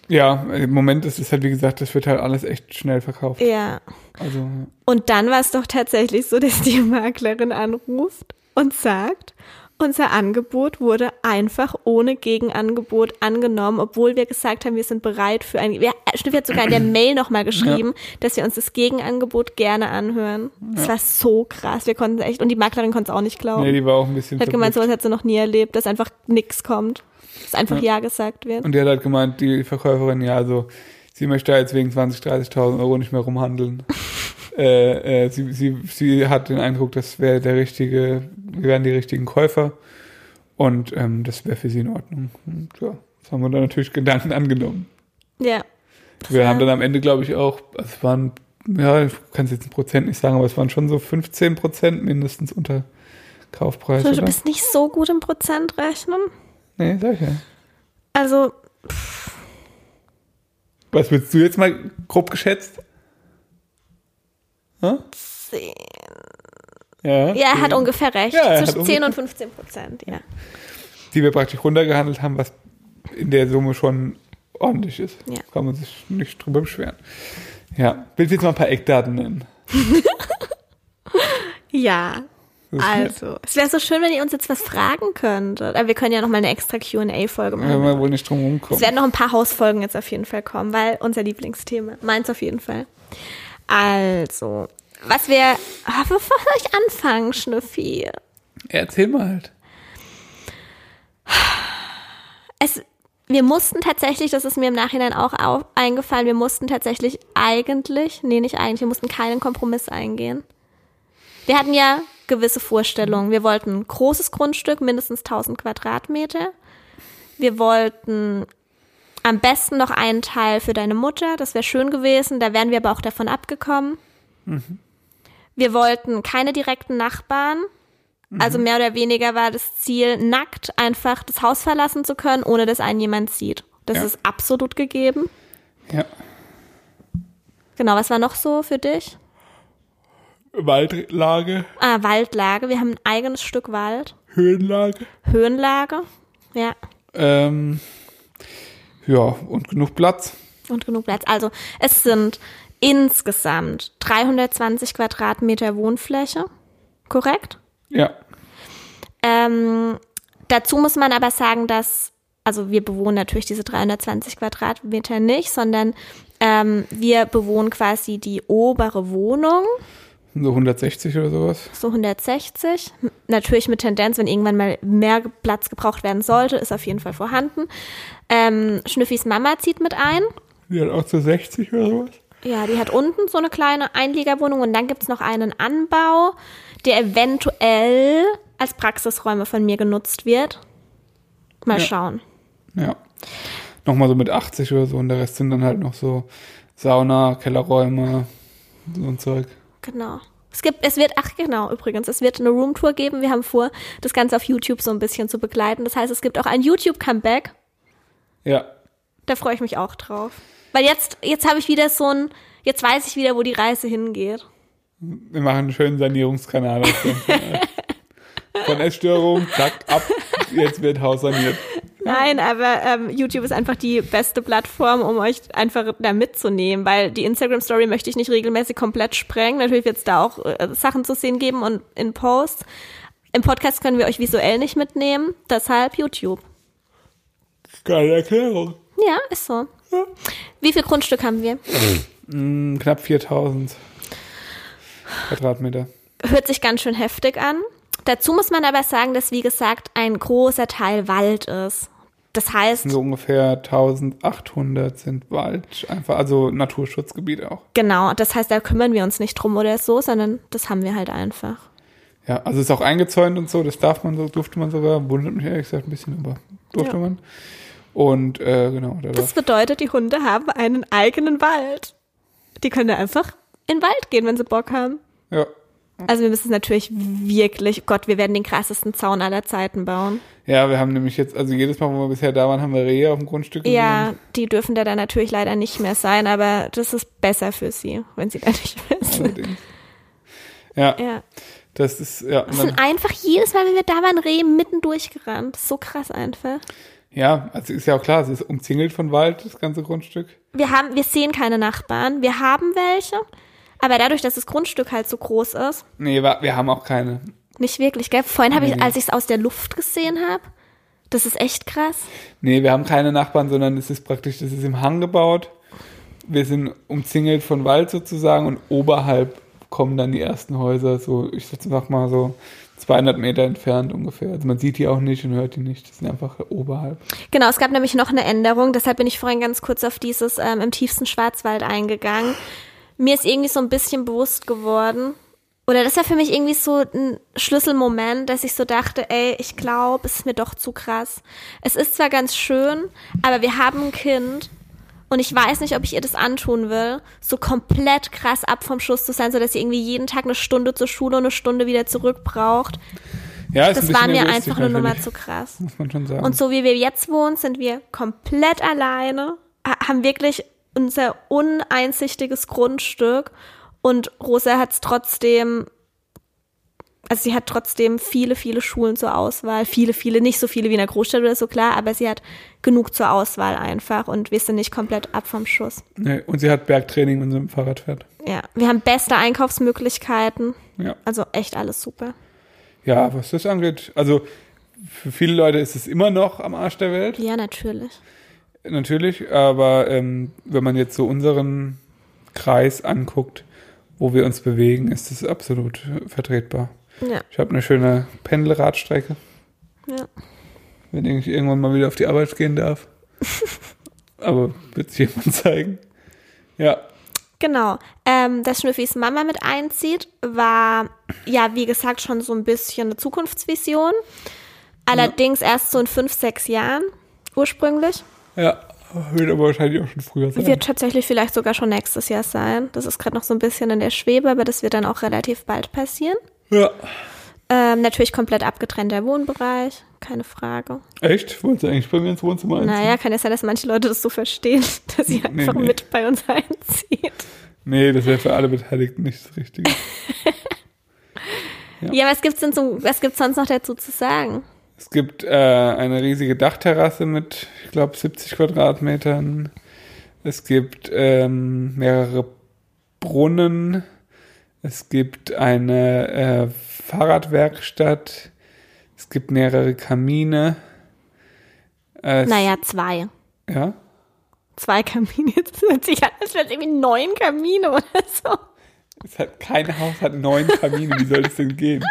Ja, im Moment ist es halt, wie gesagt, das wird halt alles echt schnell verkauft. Ja. Also, Und dann war es doch tatsächlich so, dass die Maklerin anruft und sagt, unser Angebot wurde einfach ohne Gegenangebot angenommen, obwohl wir gesagt haben, wir sind bereit für ein. Wir, Schnüffi hat sogar in der Mail nochmal geschrieben, dass wir uns das Gegenangebot gerne anhören. Das war so krass. Wir konnten echt, und die Maklerin konnte es auch nicht glauben. nee, die war auch ein bisschen hat gemeint, sowas hat sie noch nie erlebt, dass einfach nichts kommt. Dass einfach ja. gesagt wird. Und die hat halt gemeint, die Verkäuferin, ja, also sie möchte da jetzt wegen 20.000, 30.000 Euro nicht mehr rumhandeln. äh, äh, sie, sie, sie hat den Eindruck, das wäre der richtige, wir wären die richtigen Käufer und ähm, das wäre für sie in Ordnung. Und ja, das haben wir dann natürlich Gedanken angenommen. Ja. Wir haben dann am Ende, glaube ich, auch, also es waren, ja, ich kann es jetzt in Prozent nicht sagen, aber es waren schon so 15 Prozent mindestens unter Kaufpreis. So, du bist nicht so gut im Prozentrechnen. Nee, sag ich ja. Also, Was würdest du jetzt mal grob geschätzt? Hä? zehn. Ja, Ja, er hat ungefähr recht. Ja, Zwischen 10 ungefähr- und 15 Prozent, ja. die wir praktisch runtergehandelt haben, was in der Summe schon ordentlich ist. Ja. Kann man sich nicht drüber beschweren. Ja, willst du jetzt mal ein paar Eckdaten nennen? Ja, also. Es wäre so schön, wenn ihr uns jetzt was fragen könntet. Aber wir können ja noch mal eine extra Q&A-Folge nett. Wenn machen. wir wohl nicht drum Es rumkommen. werden noch ein paar Hausfolgen jetzt auf jeden Fall kommen, weil unser Lieblingsthema. Meins auf jeden Fall. Also, was wir... Wovon soll ich anfangen, Schnüffi? Erzähl mal halt. es, wir mussten tatsächlich, das ist mir im Nachhinein auch au- eingefallen, wir mussten tatsächlich eigentlich, nee, nicht eigentlich, wir mussten keinen Kompromiss eingehen. Wir hatten ja gewisse Vorstellungen. Wir wollten ein großes Grundstück, mindestens 1000 Quadratmeter. Wir wollten am besten noch einen Teil für deine Mutter, das wäre schön gewesen, da wären wir aber auch davon abgekommen. Wir wollten keine direkten Nachbarn. Also mehr oder weniger war das Ziel, nackt einfach das Haus verlassen zu können, ohne dass einen jemand sieht. Das Ja. ist absolut gegeben. Ja. Genau, was war noch so für dich? Waldlage, Ah, Waldlage. Wir haben ein eigenes Stück Wald. Höhenlage. Höhenlage. Ja. Ähm, ja, und genug Platz. Und genug Platz. Also, es sind insgesamt 320 Quadratmeter Wohnfläche. Korrekt? Ja. Ähm, dazu muss man aber sagen, dass, also wir bewohnen natürlich diese 320 Quadratmeter nicht, sondern ähm, wir bewohnen quasi die obere Wohnung, So 160 oder sowas. so 160. Natürlich mit Tendenz, wenn irgendwann mal mehr Platz gebraucht werden sollte, ist auf jeden Fall vorhanden. Ähm, Schnüffis Mama zieht mit ein. Die hat auch so 60 oder sowas. Ja, die hat unten so eine kleine Einliegerwohnung und dann gibt's noch einen Anbau, der eventuell als Praxisräume von mir genutzt wird. Mal Ja. schauen. Ja. nochmal so mit 80 oder so und der Rest sind dann halt noch so Sauna, Kellerräume, so ein Zeug. Genau. Es gibt, es wird, ach genau, übrigens, es wird eine Roomtour geben. Wir haben vor, das Ganze auf YouTube so ein bisschen zu begleiten. Das heißt, es gibt auch ein YouTube-Comeback. Ja. Da freue ich mich auch drauf. Weil jetzt, jetzt habe ich wieder so ein, jetzt weiß ich wieder, wo die Reise hingeht. Wir machen einen schönen Sanierungskanal. aus dem. Von Essstörung, zack, ab, jetzt wird Haus saniert. Nein, aber ähm, YouTube ist einfach die beste Plattform, um euch einfach da mitzunehmen, weil die Instagram-Story möchte ich nicht regelmäßig komplett sprengen. Natürlich wird es da auch äh, Sachen zu sehen geben und in Posts. Im Podcast können wir euch visuell nicht mitnehmen, deshalb YouTube. Geile Erklärung. Ja, ist so. Wie viel Grundstück haben wir? Mm, knapp 4000 Quadratmeter. Hört sich ganz schön heftig an. Dazu muss man aber sagen, dass wie gesagt ein großer Teil Wald ist. Das heißt, So ungefähr 1800 sind Wald, einfach, also Naturschutzgebiete auch. genau, das heißt, da kümmern wir uns nicht drum oder so, sondern das haben wir halt einfach. Ja, also ist auch eingezäunt und so, das darf man so, durfte man sogar, wundert mich ehrlich gesagt ein bisschen, aber durfte Ja. man. Und äh, genau, da Das bedeutet, die Hunde haben einen eigenen Wald. Die können einfach in den Wald gehen, wenn sie Bock haben. ja, Also wir müssen es natürlich wirklich, Gott, wir werden den krassesten Zaun aller Zeiten bauen. ja, wir haben nämlich jetzt, also jedes Mal, wo wir bisher da waren, haben wir Rehe auf dem Grundstück. Ja, die dürfen da dann natürlich leider nicht mehr sein, aber das ist besser für sie, wenn sie da nicht mehr sind. Allerdings. Ja, Ja. das ist, ja, dann, sind einfach jedes Mal, wenn wir da waren, Rehe mitten durchgerannt. So krass einfach. Ja, also ist ja auch klar, es ist umzingelt von Wald, das ganze Grundstück. Wir haben, wir sehen keine Nachbarn. Wir haben welche, aber dadurch, dass das Grundstück halt so groß ist, Nee, wir haben auch keine. nicht wirklich, gell? Vorhin habe ich, Nee. als ich es aus der Luft gesehen habe, das ist echt krass. Nee, wir haben keine Nachbarn, sondern es ist praktisch, das ist im Hang gebaut. Wir sind umzingelt von Wald sozusagen und oberhalb kommen dann die ersten Häuser, so, ich sag mal so 200 Meter entfernt ungefähr. Also man sieht die auch nicht und hört die nicht. Das sind einfach oberhalb. Genau, es gab nämlich noch eine Änderung, deshalb bin ich vorhin ganz kurz auf dieses ähm, im tiefsten Schwarzwald eingegangen. Mir ist irgendwie so ein bisschen bewusst geworden, oder das war für mich irgendwie so ein Schlüsselmoment, dass ich so dachte, ey, ich glaube, es ist mir doch zu krass. Es ist zwar ganz schön, aber wir haben ein Kind und ich weiß nicht, ob ich ihr das antun will, so komplett krass ab vom Schuss zu sein, so dass sie irgendwie jeden Tag eine Stunde zur Schule und eine Stunde wieder zurück braucht. Ja, ist Das war mir einfach eine Nummer zu krass. Muss man schon sagen. Und so wie wir jetzt wohnen, sind wir komplett alleine, ha- haben wirklich unser uneinsichtiges Grundstück und Rosa hat es trotzdem, also sie hat trotzdem viele, viele Schulen zur Auswahl. Viele, viele, nicht so viele wie in der Großstadt oder so, klar, aber sie hat genug zur Auswahl einfach und wir sind nicht komplett ab vom Schuss. nee, und sie hat Bergtraining, wenn sie mit dem Fahrrad fährt. Ja, wir haben beste Einkaufsmöglichkeiten, Ja. also echt alles super. ja, was das angeht, also für viele Leute ist es immer noch am Arsch der Welt. Ja, natürlich. Natürlich, aber ähm, wenn man jetzt so unseren Kreis anguckt, wo wir uns bewegen, ist es absolut vertretbar. Ja, Ich habe eine schöne Pendelradstrecke, ja. wenn ich irgendwann mal wieder auf die Arbeit gehen darf. aber wird sich jemand zeigen. Ja, Genau. Ähm, dass Schnüffis Mama mit einzieht, war ja, wie gesagt, schon so ein bisschen eine Zukunftsvision. Allerdings erst so in fünf, sechs Jahren ursprünglich. ja, wird aber wahrscheinlich auch schon früher sein. Wird tatsächlich vielleicht sogar schon nächstes Jahr sein. Das ist gerade noch so ein bisschen in der Schwebe, aber das wird dann auch relativ bald passieren. Ja. Ähm, natürlich komplett abgetrennter Wohnbereich, keine Frage. Echt? Wolltest du eigentlich bei mir ins Wohnzimmer einziehen? Naja, kann ja sein, dass manche Leute das so verstehen, dass sie Nee, einfach nee. mit bei uns einzieht. Nee, das wäre für alle Beteiligten nicht das Richtige. Ja. Ja, was gibt's denn so, was gibt's sonst noch dazu zu sagen? Es gibt äh, eine riesige Dachterrasse mit, ich glaube, 70 Quadratmetern. Es gibt ähm, mehrere Brunnen. Es gibt eine äh, Fahrradwerkstatt. Es gibt mehrere Kamine. Äh, es- Naja, zwei. Ja. Zwei Kamine. Das hört sich an, als wäre es irgendwie neun Kamine oder so. Es hat, kein Haus hat neun Kamine. Wie soll das denn gehen?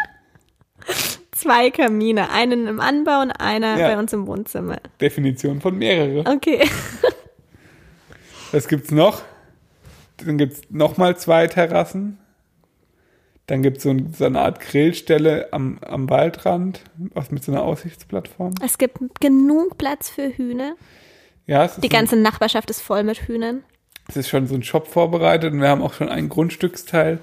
Zwei Kamine. Einen im Anbau und einer Ja. bei uns im Wohnzimmer. Definition von mehrere. Okay. Was gibt's noch? Dann gibt's noch mal zwei Terrassen. Dann gibt's so, ein, so eine Art Grillstelle am, am Waldrand, was mit so einer Aussichtsplattform. Es gibt genug Platz für Hühner. Ja, es Die ein, ganze Nachbarschaft ist voll mit Hühnern. es ist schon so ein Shop vorbereitet und wir haben auch schon einen Grundstücksteil,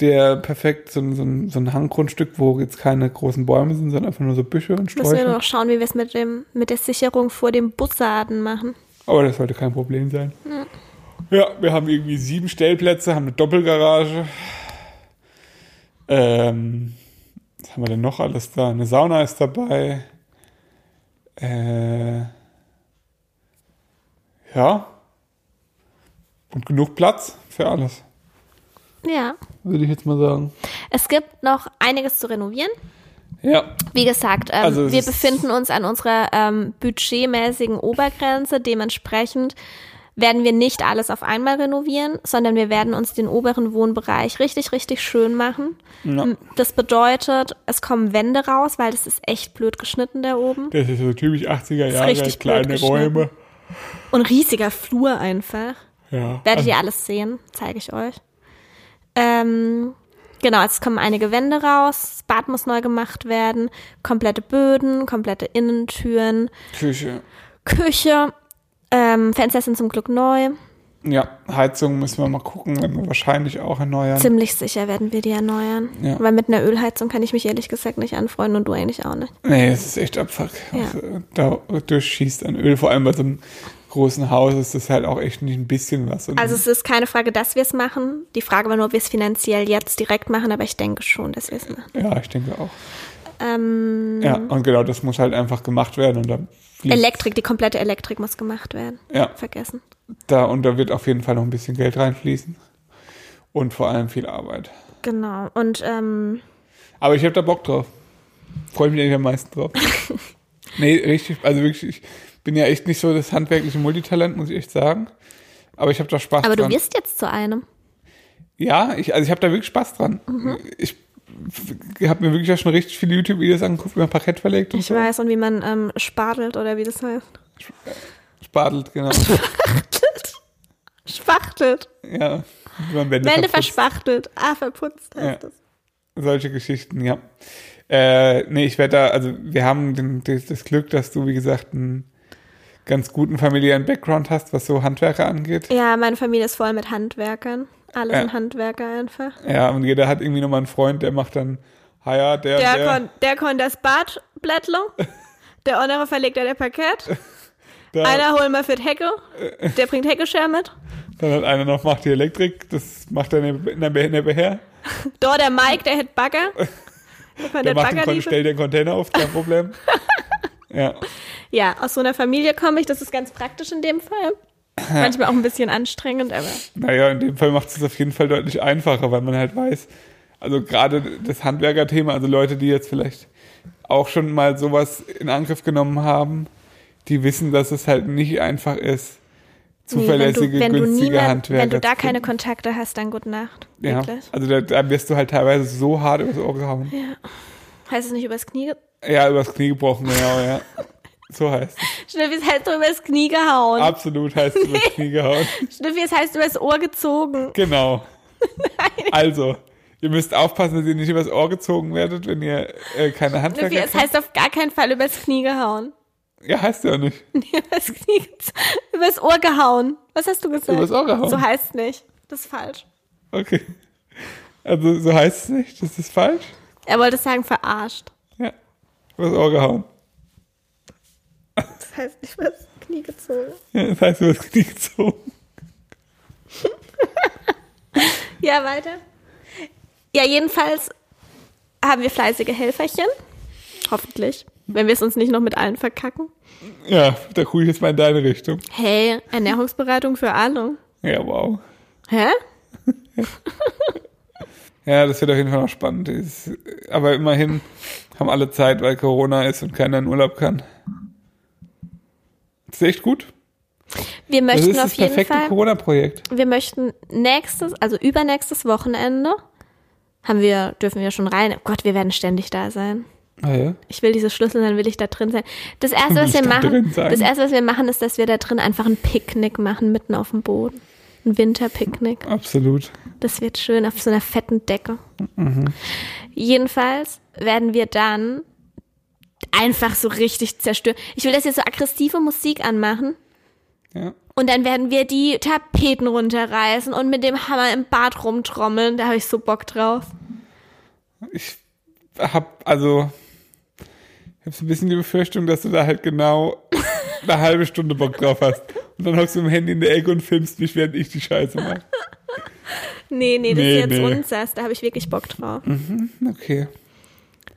der perfekt, so ein, so ein, so ein Hanggrundstück, wo jetzt keine großen Bäume sind, sondern einfach nur so Büsche und Müssen wir Sträucher. noch schauen, wie wir es mit dem mit der Sicherung vor dem Bussarden machen. Aber das sollte kein Problem sein. Ja, wir haben irgendwie sieben Stellplätze, haben eine Doppelgarage. Ähm, was haben wir denn noch alles da? Eine Sauna ist dabei. Äh, ja. Und genug Platz für alles, Ja. würde ich jetzt mal sagen. Es gibt noch einiges zu renovieren. Ja, Wie gesagt, ähm, Also wir befinden uns an unserer ähm, budgetmäßigen Obergrenze. Dementsprechend werden wir nicht alles auf einmal renovieren, sondern wir werden uns den oberen Wohnbereich richtig, richtig schön machen. Ja. Das bedeutet, es kommen Wände raus, weil das ist echt blöd geschnitten da oben. das ist so typisch 80er ist Jahre, kleine. Räume. Und riesiger Flur einfach. Ja. Werdet Also, ihr alles sehen, zeige ich euch. Ähm, genau, es kommen einige Wände raus, das Bad muss neu gemacht werden, komplette Böden, komplette Innentüren, Küche. Küche, ähm, Fenster sind zum Glück neu. Ja, Heizung müssen wir mal gucken, werden wir wahrscheinlich auch erneuern. Ziemlich sicher werden wir die erneuern. Ja. Weil mit einer Ölheizung kann ich mich ehrlich gesagt nicht anfreunden und du eigentlich auch nicht. Nee, es ist echt Abfuck. Ja. Also, da durchschießt an Öl, vor allem bei so einem großen Haus ist das halt auch echt nicht ein bisschen was. Also es ist keine Frage, dass wir es machen. Die Frage war nur, ob wir es finanziell jetzt direkt machen, aber ich denke schon, dass wir es machen. ja, ich denke auch. Ähm, Ja, und genau, das muss halt einfach gemacht werden und da fliegt- Elektrik, die komplette Elektrik muss gemacht werden. Ja, Vergessen. da und da wird auf jeden Fall noch ein bisschen Geld reinfließen und vor allem viel Arbeit. Genau. Und ähm, Aber ich habe da Bock drauf. Freue mich eigentlich am meisten drauf. nee, richtig, also wirklich, ich bin ja echt nicht so das handwerkliche Multitalent, muss ich echt sagen. Aber ich habe da Spaß aber du dran. wirst jetzt zu einem. Ja, ich, also ich habe da wirklich Spaß dran. Mhm. Ich habe mir wirklich auch schon richtig viele YouTube-Videos angeguckt, wie man Parkett verlegt und Ich so. weiß, und wie man ähm, spadelt oder wie das heißt. Spadelt, genau. Spachtelt. ja, wie man Wände, Wände verspachtelt. Ah, verputzt heißt Ja. das. Solche Geschichten, ja. Äh, nee, ich werde da, also wir haben den, das, das Glück, dass du, wie gesagt, einen ganz guten familiären Background hast, was so Handwerker angeht. Ja, meine Familie ist voll mit Handwerkern. Alle Ja. sind Handwerker einfach. Ja, und jeder hat irgendwie nochmal einen Freund, der macht dann, ha ja, der, Der, der, Kon, der kon das Bad blätteln. Der andere verlegt ja der Parkett. der Einer holt mal für die Hecke. Der bringt Heckescher mit. dann hat einer noch, macht die Elektrik, das macht er in der, in der Beher. Da der Mike, der hat Bagger. Der Der macht den, Bagger liefern. stellt den Container auf, kein Problem. ja. Ja, aus so einer Familie komme ich. Das ist ganz praktisch in dem Fall. Manchmal auch ein bisschen anstrengend, aber Naja, in dem Fall macht es auf jeden Fall deutlich einfacher, weil man halt weiß, also gerade das Handwerkerthema, also Leute, die jetzt vielleicht auch schon mal sowas in Angriff genommen haben, die wissen, dass es halt nicht einfach ist, zuverlässige, nee, wenn du, wenn günstige niemand, Handwerker Wenn du da keine. Kontakte hast, dann gute Nacht. Ja, Wirklich. also da, da wirst du halt teilweise so hart übers Ohr gehauen. Heißt es nicht übers Knie? Ja, übers Knie gebrochen, genau, ja. So heißt es. Schnüffi, es heißt übers Knie gehauen. Absolut heißt es übers Knie gehauen. Schnüffi, es heißt übers Ohr gezogen. Genau. Also, ihr müsst aufpassen, dass ihr nicht übers Ohr gezogen werdet, wenn ihr äh, keine Handwerker Schnüffi, es heißt auf gar keinen Fall übers Knie gehauen. Ja, heißt ja nicht. übers Knie, gez- übers Ohr gehauen. Was hast du gesagt? Übers Ohr gehauen. So heißt es nicht. Das ist falsch. Okay. Also, so heißt es nicht. Das ist falsch. Er wollte sagen, verarscht. Ja. Übers Ohr gehauen. Das heißt nicht übers Knie gezogen. Ja, das heißt übers Knie gezogen. Ja, weiter. Ja, jedenfalls haben wir fleißige Helferchen. Hoffentlich. Wenn wir es uns nicht noch mit allen verkacken. Ja, da gucke ich jetzt mal in deine Richtung. Hey, Ernährungsberatung für alle. Ja, wow. Hä? Ja, das wird auf jeden Fall noch spannend. Aber immerhin haben alle Zeit, weil Corona ist und keiner in Urlaub kann. Das ist echt gut. Wir Das möchten ist auf das jeden perfekte Fall. Corona-Projekt. Wir möchten nächstes, also übernächstes Wochenende haben wir, dürfen wir schon rein. Oh Gott, wir werden ständig da sein. Ah, ja. Ich will diese Schlüssel, dann will ich da drin sein. Das erste, was wir machen, das erste, was wir machen, ist, dass wir da drin einfach ein Picknick machen, mitten auf dem Boden. Ein Winterpicknick. Absolut. Das wird schön auf so einer fetten Decke. Mhm. Jedenfalls werden wir dann einfach so richtig zerstören. Ich will, dass wir so aggressive Musik anmachen. Ja. Und dann werden wir die Tapeten runterreißen und mit dem Hammer im Bad rumtrommeln. Da habe ich so Bock drauf. Ich hab, also, ich habe so ein bisschen die Befürchtung, dass du da halt genau eine halbe Stunde Bock drauf hast. Und dann hockst du mit dem Handy in der Ecke und filmst mich, während ich die Scheiße mache. Nee, nee, das Nee, ist jetzt nee. unsers. Da habe ich wirklich Bock drauf. Okay.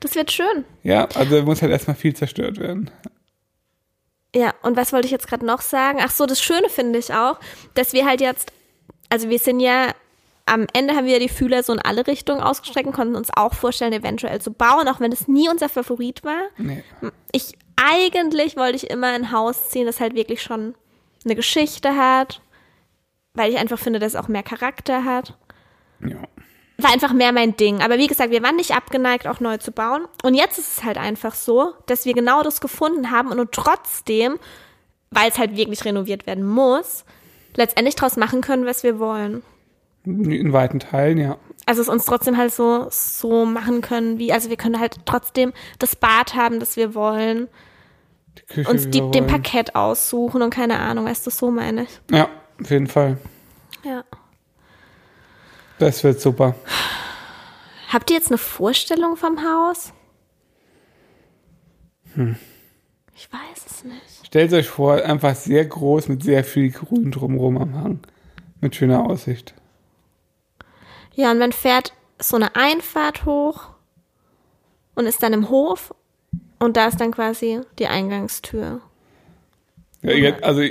Das wird schön. Ja, also muss halt erstmal viel zerstört werden. Ja, und was wollte ich jetzt gerade noch sagen? Ach so, das Schöne finde ich auch, dass wir halt jetzt, also wir sind ja, am Ende haben wir die Fühler so in alle Richtungen ausgestreckt und konnten uns auch vorstellen, eventuell zu bauen, auch wenn es nie unser Favorit war. Nee. Ich, eigentlich wollte ich immer ein Haus ziehen, das halt wirklich schon eine Geschichte hat, weil ich einfach finde, dass es auch mehr Charakter hat. Ja. War einfach mehr mein Ding. Aber wie gesagt, wir waren nicht abgeneigt, auch neu zu bauen. Und jetzt ist es halt einfach so, dass wir genau das gefunden haben und trotzdem, weil es halt wirklich renoviert werden muss, letztendlich draus machen können, was wir wollen. In weiten Teilen, ja. Also es uns trotzdem halt so, so machen können, wie, also wir können halt trotzdem das Bad haben, das wir wollen, Die Küche, uns die, den. Parkett aussuchen und keine Ahnung, weißt du, so meine ich. Ja, auf jeden Fall. Ja. Das wird super. Habt ihr jetzt eine Vorstellung vom Haus? Ich weiß es nicht. Stellt euch vor, einfach sehr groß mit sehr viel Grün drumherum am Hang. Mit schöner Aussicht. Ja, und man fährt so eine Einfahrt hoch und ist dann im Hof und da ist dann quasi die Eingangstür. Ja, jetzt, also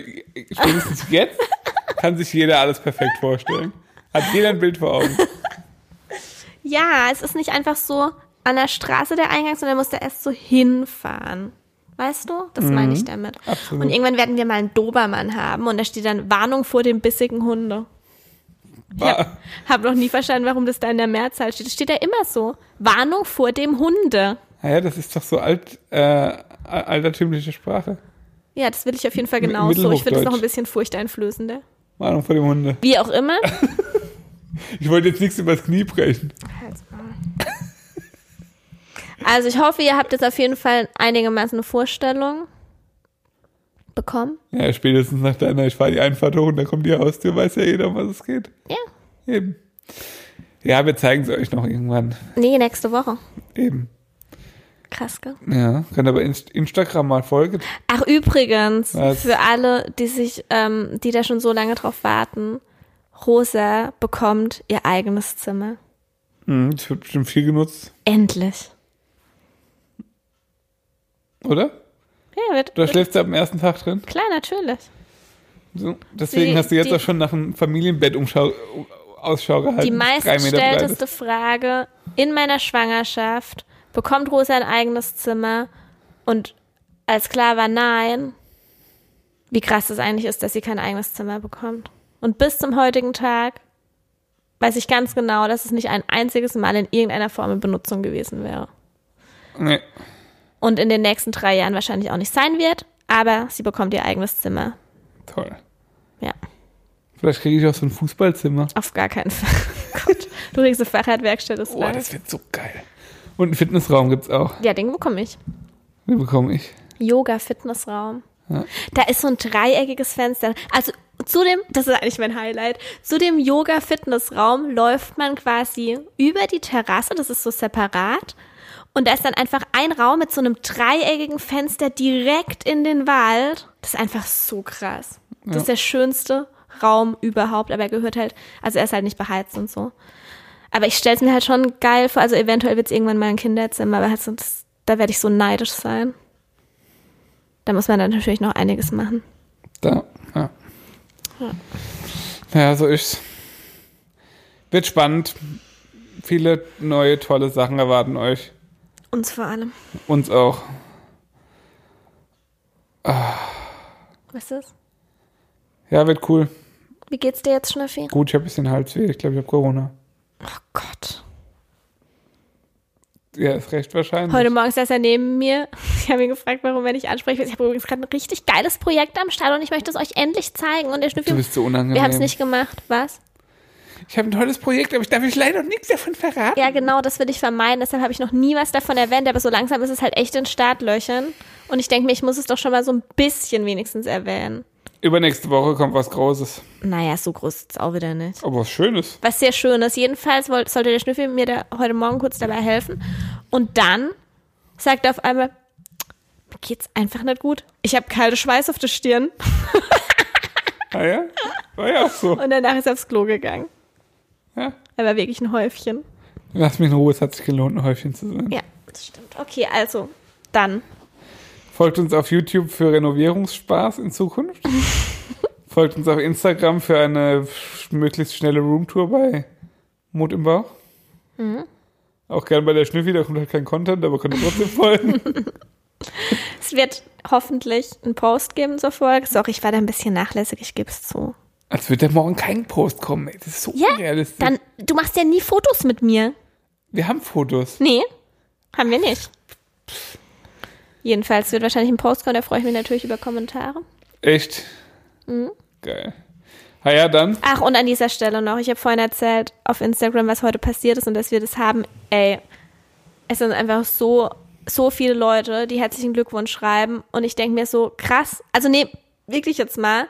spätestens jetzt kann sich jeder alles perfekt vorstellen. Hat jeder ein Bild vor Augen. Ja, es ist nicht einfach so an der Straße der Eingang, sondern muss da erst so hinfahren. Weißt du? Das meine ich damit. absolut. Und irgendwann werden wir mal einen Dobermann haben und da steht dann Warnung vor dem bissigen Hunde. War, Hab noch nie verstanden, warum das da in der Mehrzahl steht. Das steht da immer so. Warnung vor dem Hunde. naja, das ist doch so alt, äh, altertümliche Sprache. Ja, das will ich auf jeden Fall genauso. Ich finde es noch ein bisschen furchteinflößender. Warnung vor dem Hunde. Wie auch immer. Ich wollte jetzt nichts übers Knie brechen. Also ich hoffe, ihr habt jetzt auf jeden Fall einigermaßen eine Vorstellung bekommen. Ja, spätestens nach deiner, ich fahre die Einfahrt hoch und da kommt die Haustür, weiß ja jeder, um was es geht. Ja. Eben. Ja, wir zeigen es euch noch irgendwann. Nee, nächste Woche. Eben. Krass, gell? Ja, könnt aber Inst Instagram mal folgen. Ach, übrigens, Was? für alle, die sich, ähm, die da schon so lange drauf warten, Rosa bekommt ihr eigenes Zimmer. Mhm, das wird bestimmt viel genutzt, Endlich. oder? Ja, wird, wird schläfst du ab dem ersten Tag drin. klar, natürlich. So, deswegen Die- hast du jetzt die- auch schon nach einem Familienbett Umschau, Ausschau gehalten. Die meistgestellteste Frage in meiner Schwangerschaft, bekommt Rosa ein eigenes Zimmer? Und als klar war nein, wie krass es eigentlich ist, dass sie kein eigenes Zimmer bekommt. Und bis zum heutigen Tag weiß ich ganz genau, dass es nicht ein einziges Mal in irgendeiner Form in Benutzung gewesen wäre. Nee. Und in den nächsten drei Jahren wahrscheinlich auch nicht sein wird, aber sie bekommt ihr eigenes Zimmer. Toll. Ja, Vielleicht kriege ich auch so ein Fußballzimmer. auf gar keinen Fall. Gott, du kriegst eine Fahrradwerkstatt, das Oh, war. das wird so geil. Und einen Fitnessraum gibt's auch. Ja, den bekomme ich. Den bekomme ich. Yoga-Fitnessraum. Ja. Da ist so ein dreieckiges Fenster. Also zu dem, das ist eigentlich mein Highlight, zu dem Yoga-Fitnessraum läuft man quasi über die Terrasse, das ist so separat. Und da ist dann einfach ein Raum mit so einem dreieckigen Fenster direkt in den Wald. Das ist einfach so krass. Das Ja. ist der schönste Raum überhaupt, aber er gehört halt, also er ist halt nicht beheizt und so. Aber ich stelle es mir halt schon geil vor, also eventuell wird es irgendwann mal ein Kinderzimmer, aber halt so, das, da werde ich so neidisch sein. Da muss man dann natürlich noch einiges machen. Da, ja. Ja, so ist's. Wird spannend. Viele neue, tolle Sachen erwarten euch. Uns vor allem. Uns auch. Was ist das? Ja, wird cool. Wie geht's dir jetzt, Schnüffi? Gut, ich habe ein bisschen Halsweh. Ich glaube, ich habe Corona. Oh Gott. Ja, ist recht wahrscheinlich. Heute Morgen saß er neben mir. Ich habe ihn gefragt, warum er nicht ansprechen will. Ich habe übrigens gerade ein richtig geiles Projekt am Start und ich möchte es euch endlich zeigen. Und der Schnüffi, Du bist so unangenehm. wir haben es nicht gemacht. Was? Ich habe ein tolles Projekt, aber ich darf euch leider noch nichts davon verraten. Ja, genau, das will ich vermeiden. Deshalb habe ich noch nie was davon erwähnt. Aber so langsam ist es halt echt in Startlöchern. Und ich denke mir, ich muss es doch schon mal so ein bisschen wenigstens erwähnen. Übernächste Woche kommt was Großes. Naja, so groß ist es auch wieder nicht. Aber was Schönes. Was sehr Schönes. Jedenfalls sollte der Schnüffel mir da heute Morgen kurz dabei helfen. Und dann sagt er auf einmal, mir geht's einfach nicht gut. Ich habe kalte Schweiß auf der Stirn. Ah ja? War ja auch so. Und danach ist er aufs Klo gegangen. Ja. Er war wirklich ein Häufchen. Lass mich in Ruhe, es hat sich gelohnt, ein Häufchen zu sein. Ja, das stimmt. Okay, also, dann. Folgt uns auf YouTube für Renovierungsspaß in Zukunft. Folgt uns auf Instagram für eine möglichst schnelle Roomtour bei Mut im Bauch. Auch gern bei der Schnüffi, da kommt halt kein Content, aber könnt ihr trotzdem folgen. Es wird hoffentlich einen Post geben zur Folge. Sorry, ich war da ein bisschen nachlässig, ich gebe es zu. Als wird der morgen kein Post kommen. Ey. Das ist so Ja, unrealistisch. dann, du machst ja nie Fotos mit mir. Wir haben Fotos. Nee, haben wir nicht. Jedenfalls wird wahrscheinlich ein Post kommen, da freue ich mich natürlich über Kommentare. Echt? Mhm. Geil. Ah ja, dann. Ach, und an dieser Stelle noch, ich habe vorhin erzählt auf Instagram, was heute passiert ist und dass wir das haben. Ey, es sind einfach so, so viele Leute, die herzlichen Glückwunsch schreiben und ich denke mir so, krass, also nee, wirklich jetzt mal.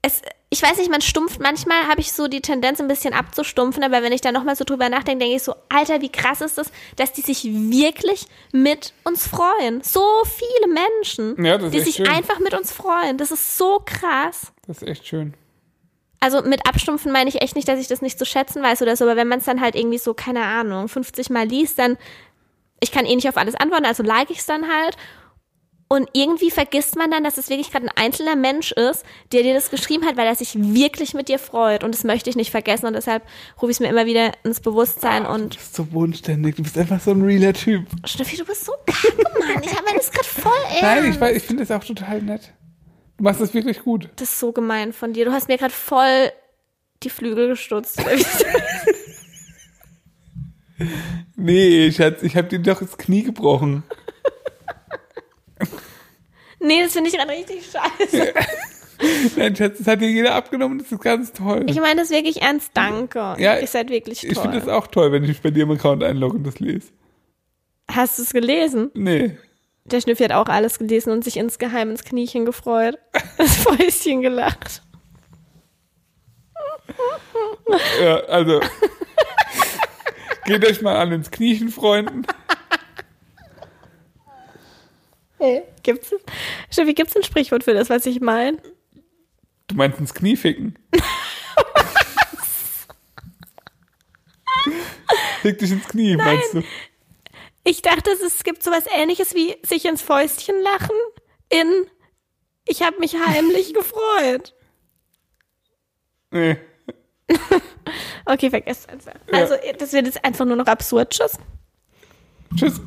Es, ich weiß nicht, man stumpft, manchmal habe ich so die Tendenz, ein bisschen abzustumpfen, aber wenn ich da nochmal so drüber nachdenke, denke ich so, Alter, wie krass ist das, dass die sich wirklich mit uns freuen. So viele Menschen, Ja, die sich schön. einfach mit uns freuen. Das ist so krass. Das ist echt schön. Also mit Abstumpfen meine ich echt nicht, dass ich das nicht zu schätzen weiß oder so, aber wenn man es dann halt irgendwie so, keine Ahnung, 50 Mal liest, dann, ich kann eh nicht auf alles antworten, also like ich es dann halt. Und irgendwie vergisst man dann, dass es wirklich gerade ein einzelner Mensch ist, der dir das geschrieben hat, weil er sich wirklich mit dir freut. Und das möchte ich nicht vergessen und deshalb rufe ich es mir immer wieder ins Bewusstsein Du und bist so bodenständig. Du bist einfach so ein realer Typ. Steffi, du bist so kacke, Mann. Ich habe mir das gerade voll ernst. Nein, ich, weiß- ich finde das auch total nett. Du machst das wirklich gut. Das ist so gemein von dir. Du hast mir gerade voll die Flügel gestutzt. Nee, Schatz, ich habe dir doch das Knie gebrochen. Nee, das finde ich gerade richtig scheiße. Nein, Schatz, das hat dir jeder abgenommen. Das ist ganz toll. Ich meine das wirklich ernst, danke. Ja, Ihr seid wirklich toll. Ich finde das auch toll, wenn ich mich bei dir im Account einlogge und das lese. Hast du es gelesen? Nee. Der Schnüffi hat auch alles gelesen und sich insgeheim ins Kniechen gefreut. Das Fäustchen gelacht. Ja, also. geht euch mal an ins Kniechen, Freunden. Hey, gibt's, Steffi, gibt's ein Sprichwort für das, was ich meine? Du meinst ins Knie ficken. Fick dich ins Knie, meinst du? Ich dachte, es gibt sowas ähnliches wie sich ins Fäustchen lachen in Ich habe mich heimlich gefreut. Nee. Okay, vergesst einfach. Also, das wird jetzt einfach nur noch absurd. Tschüss. Tschüss.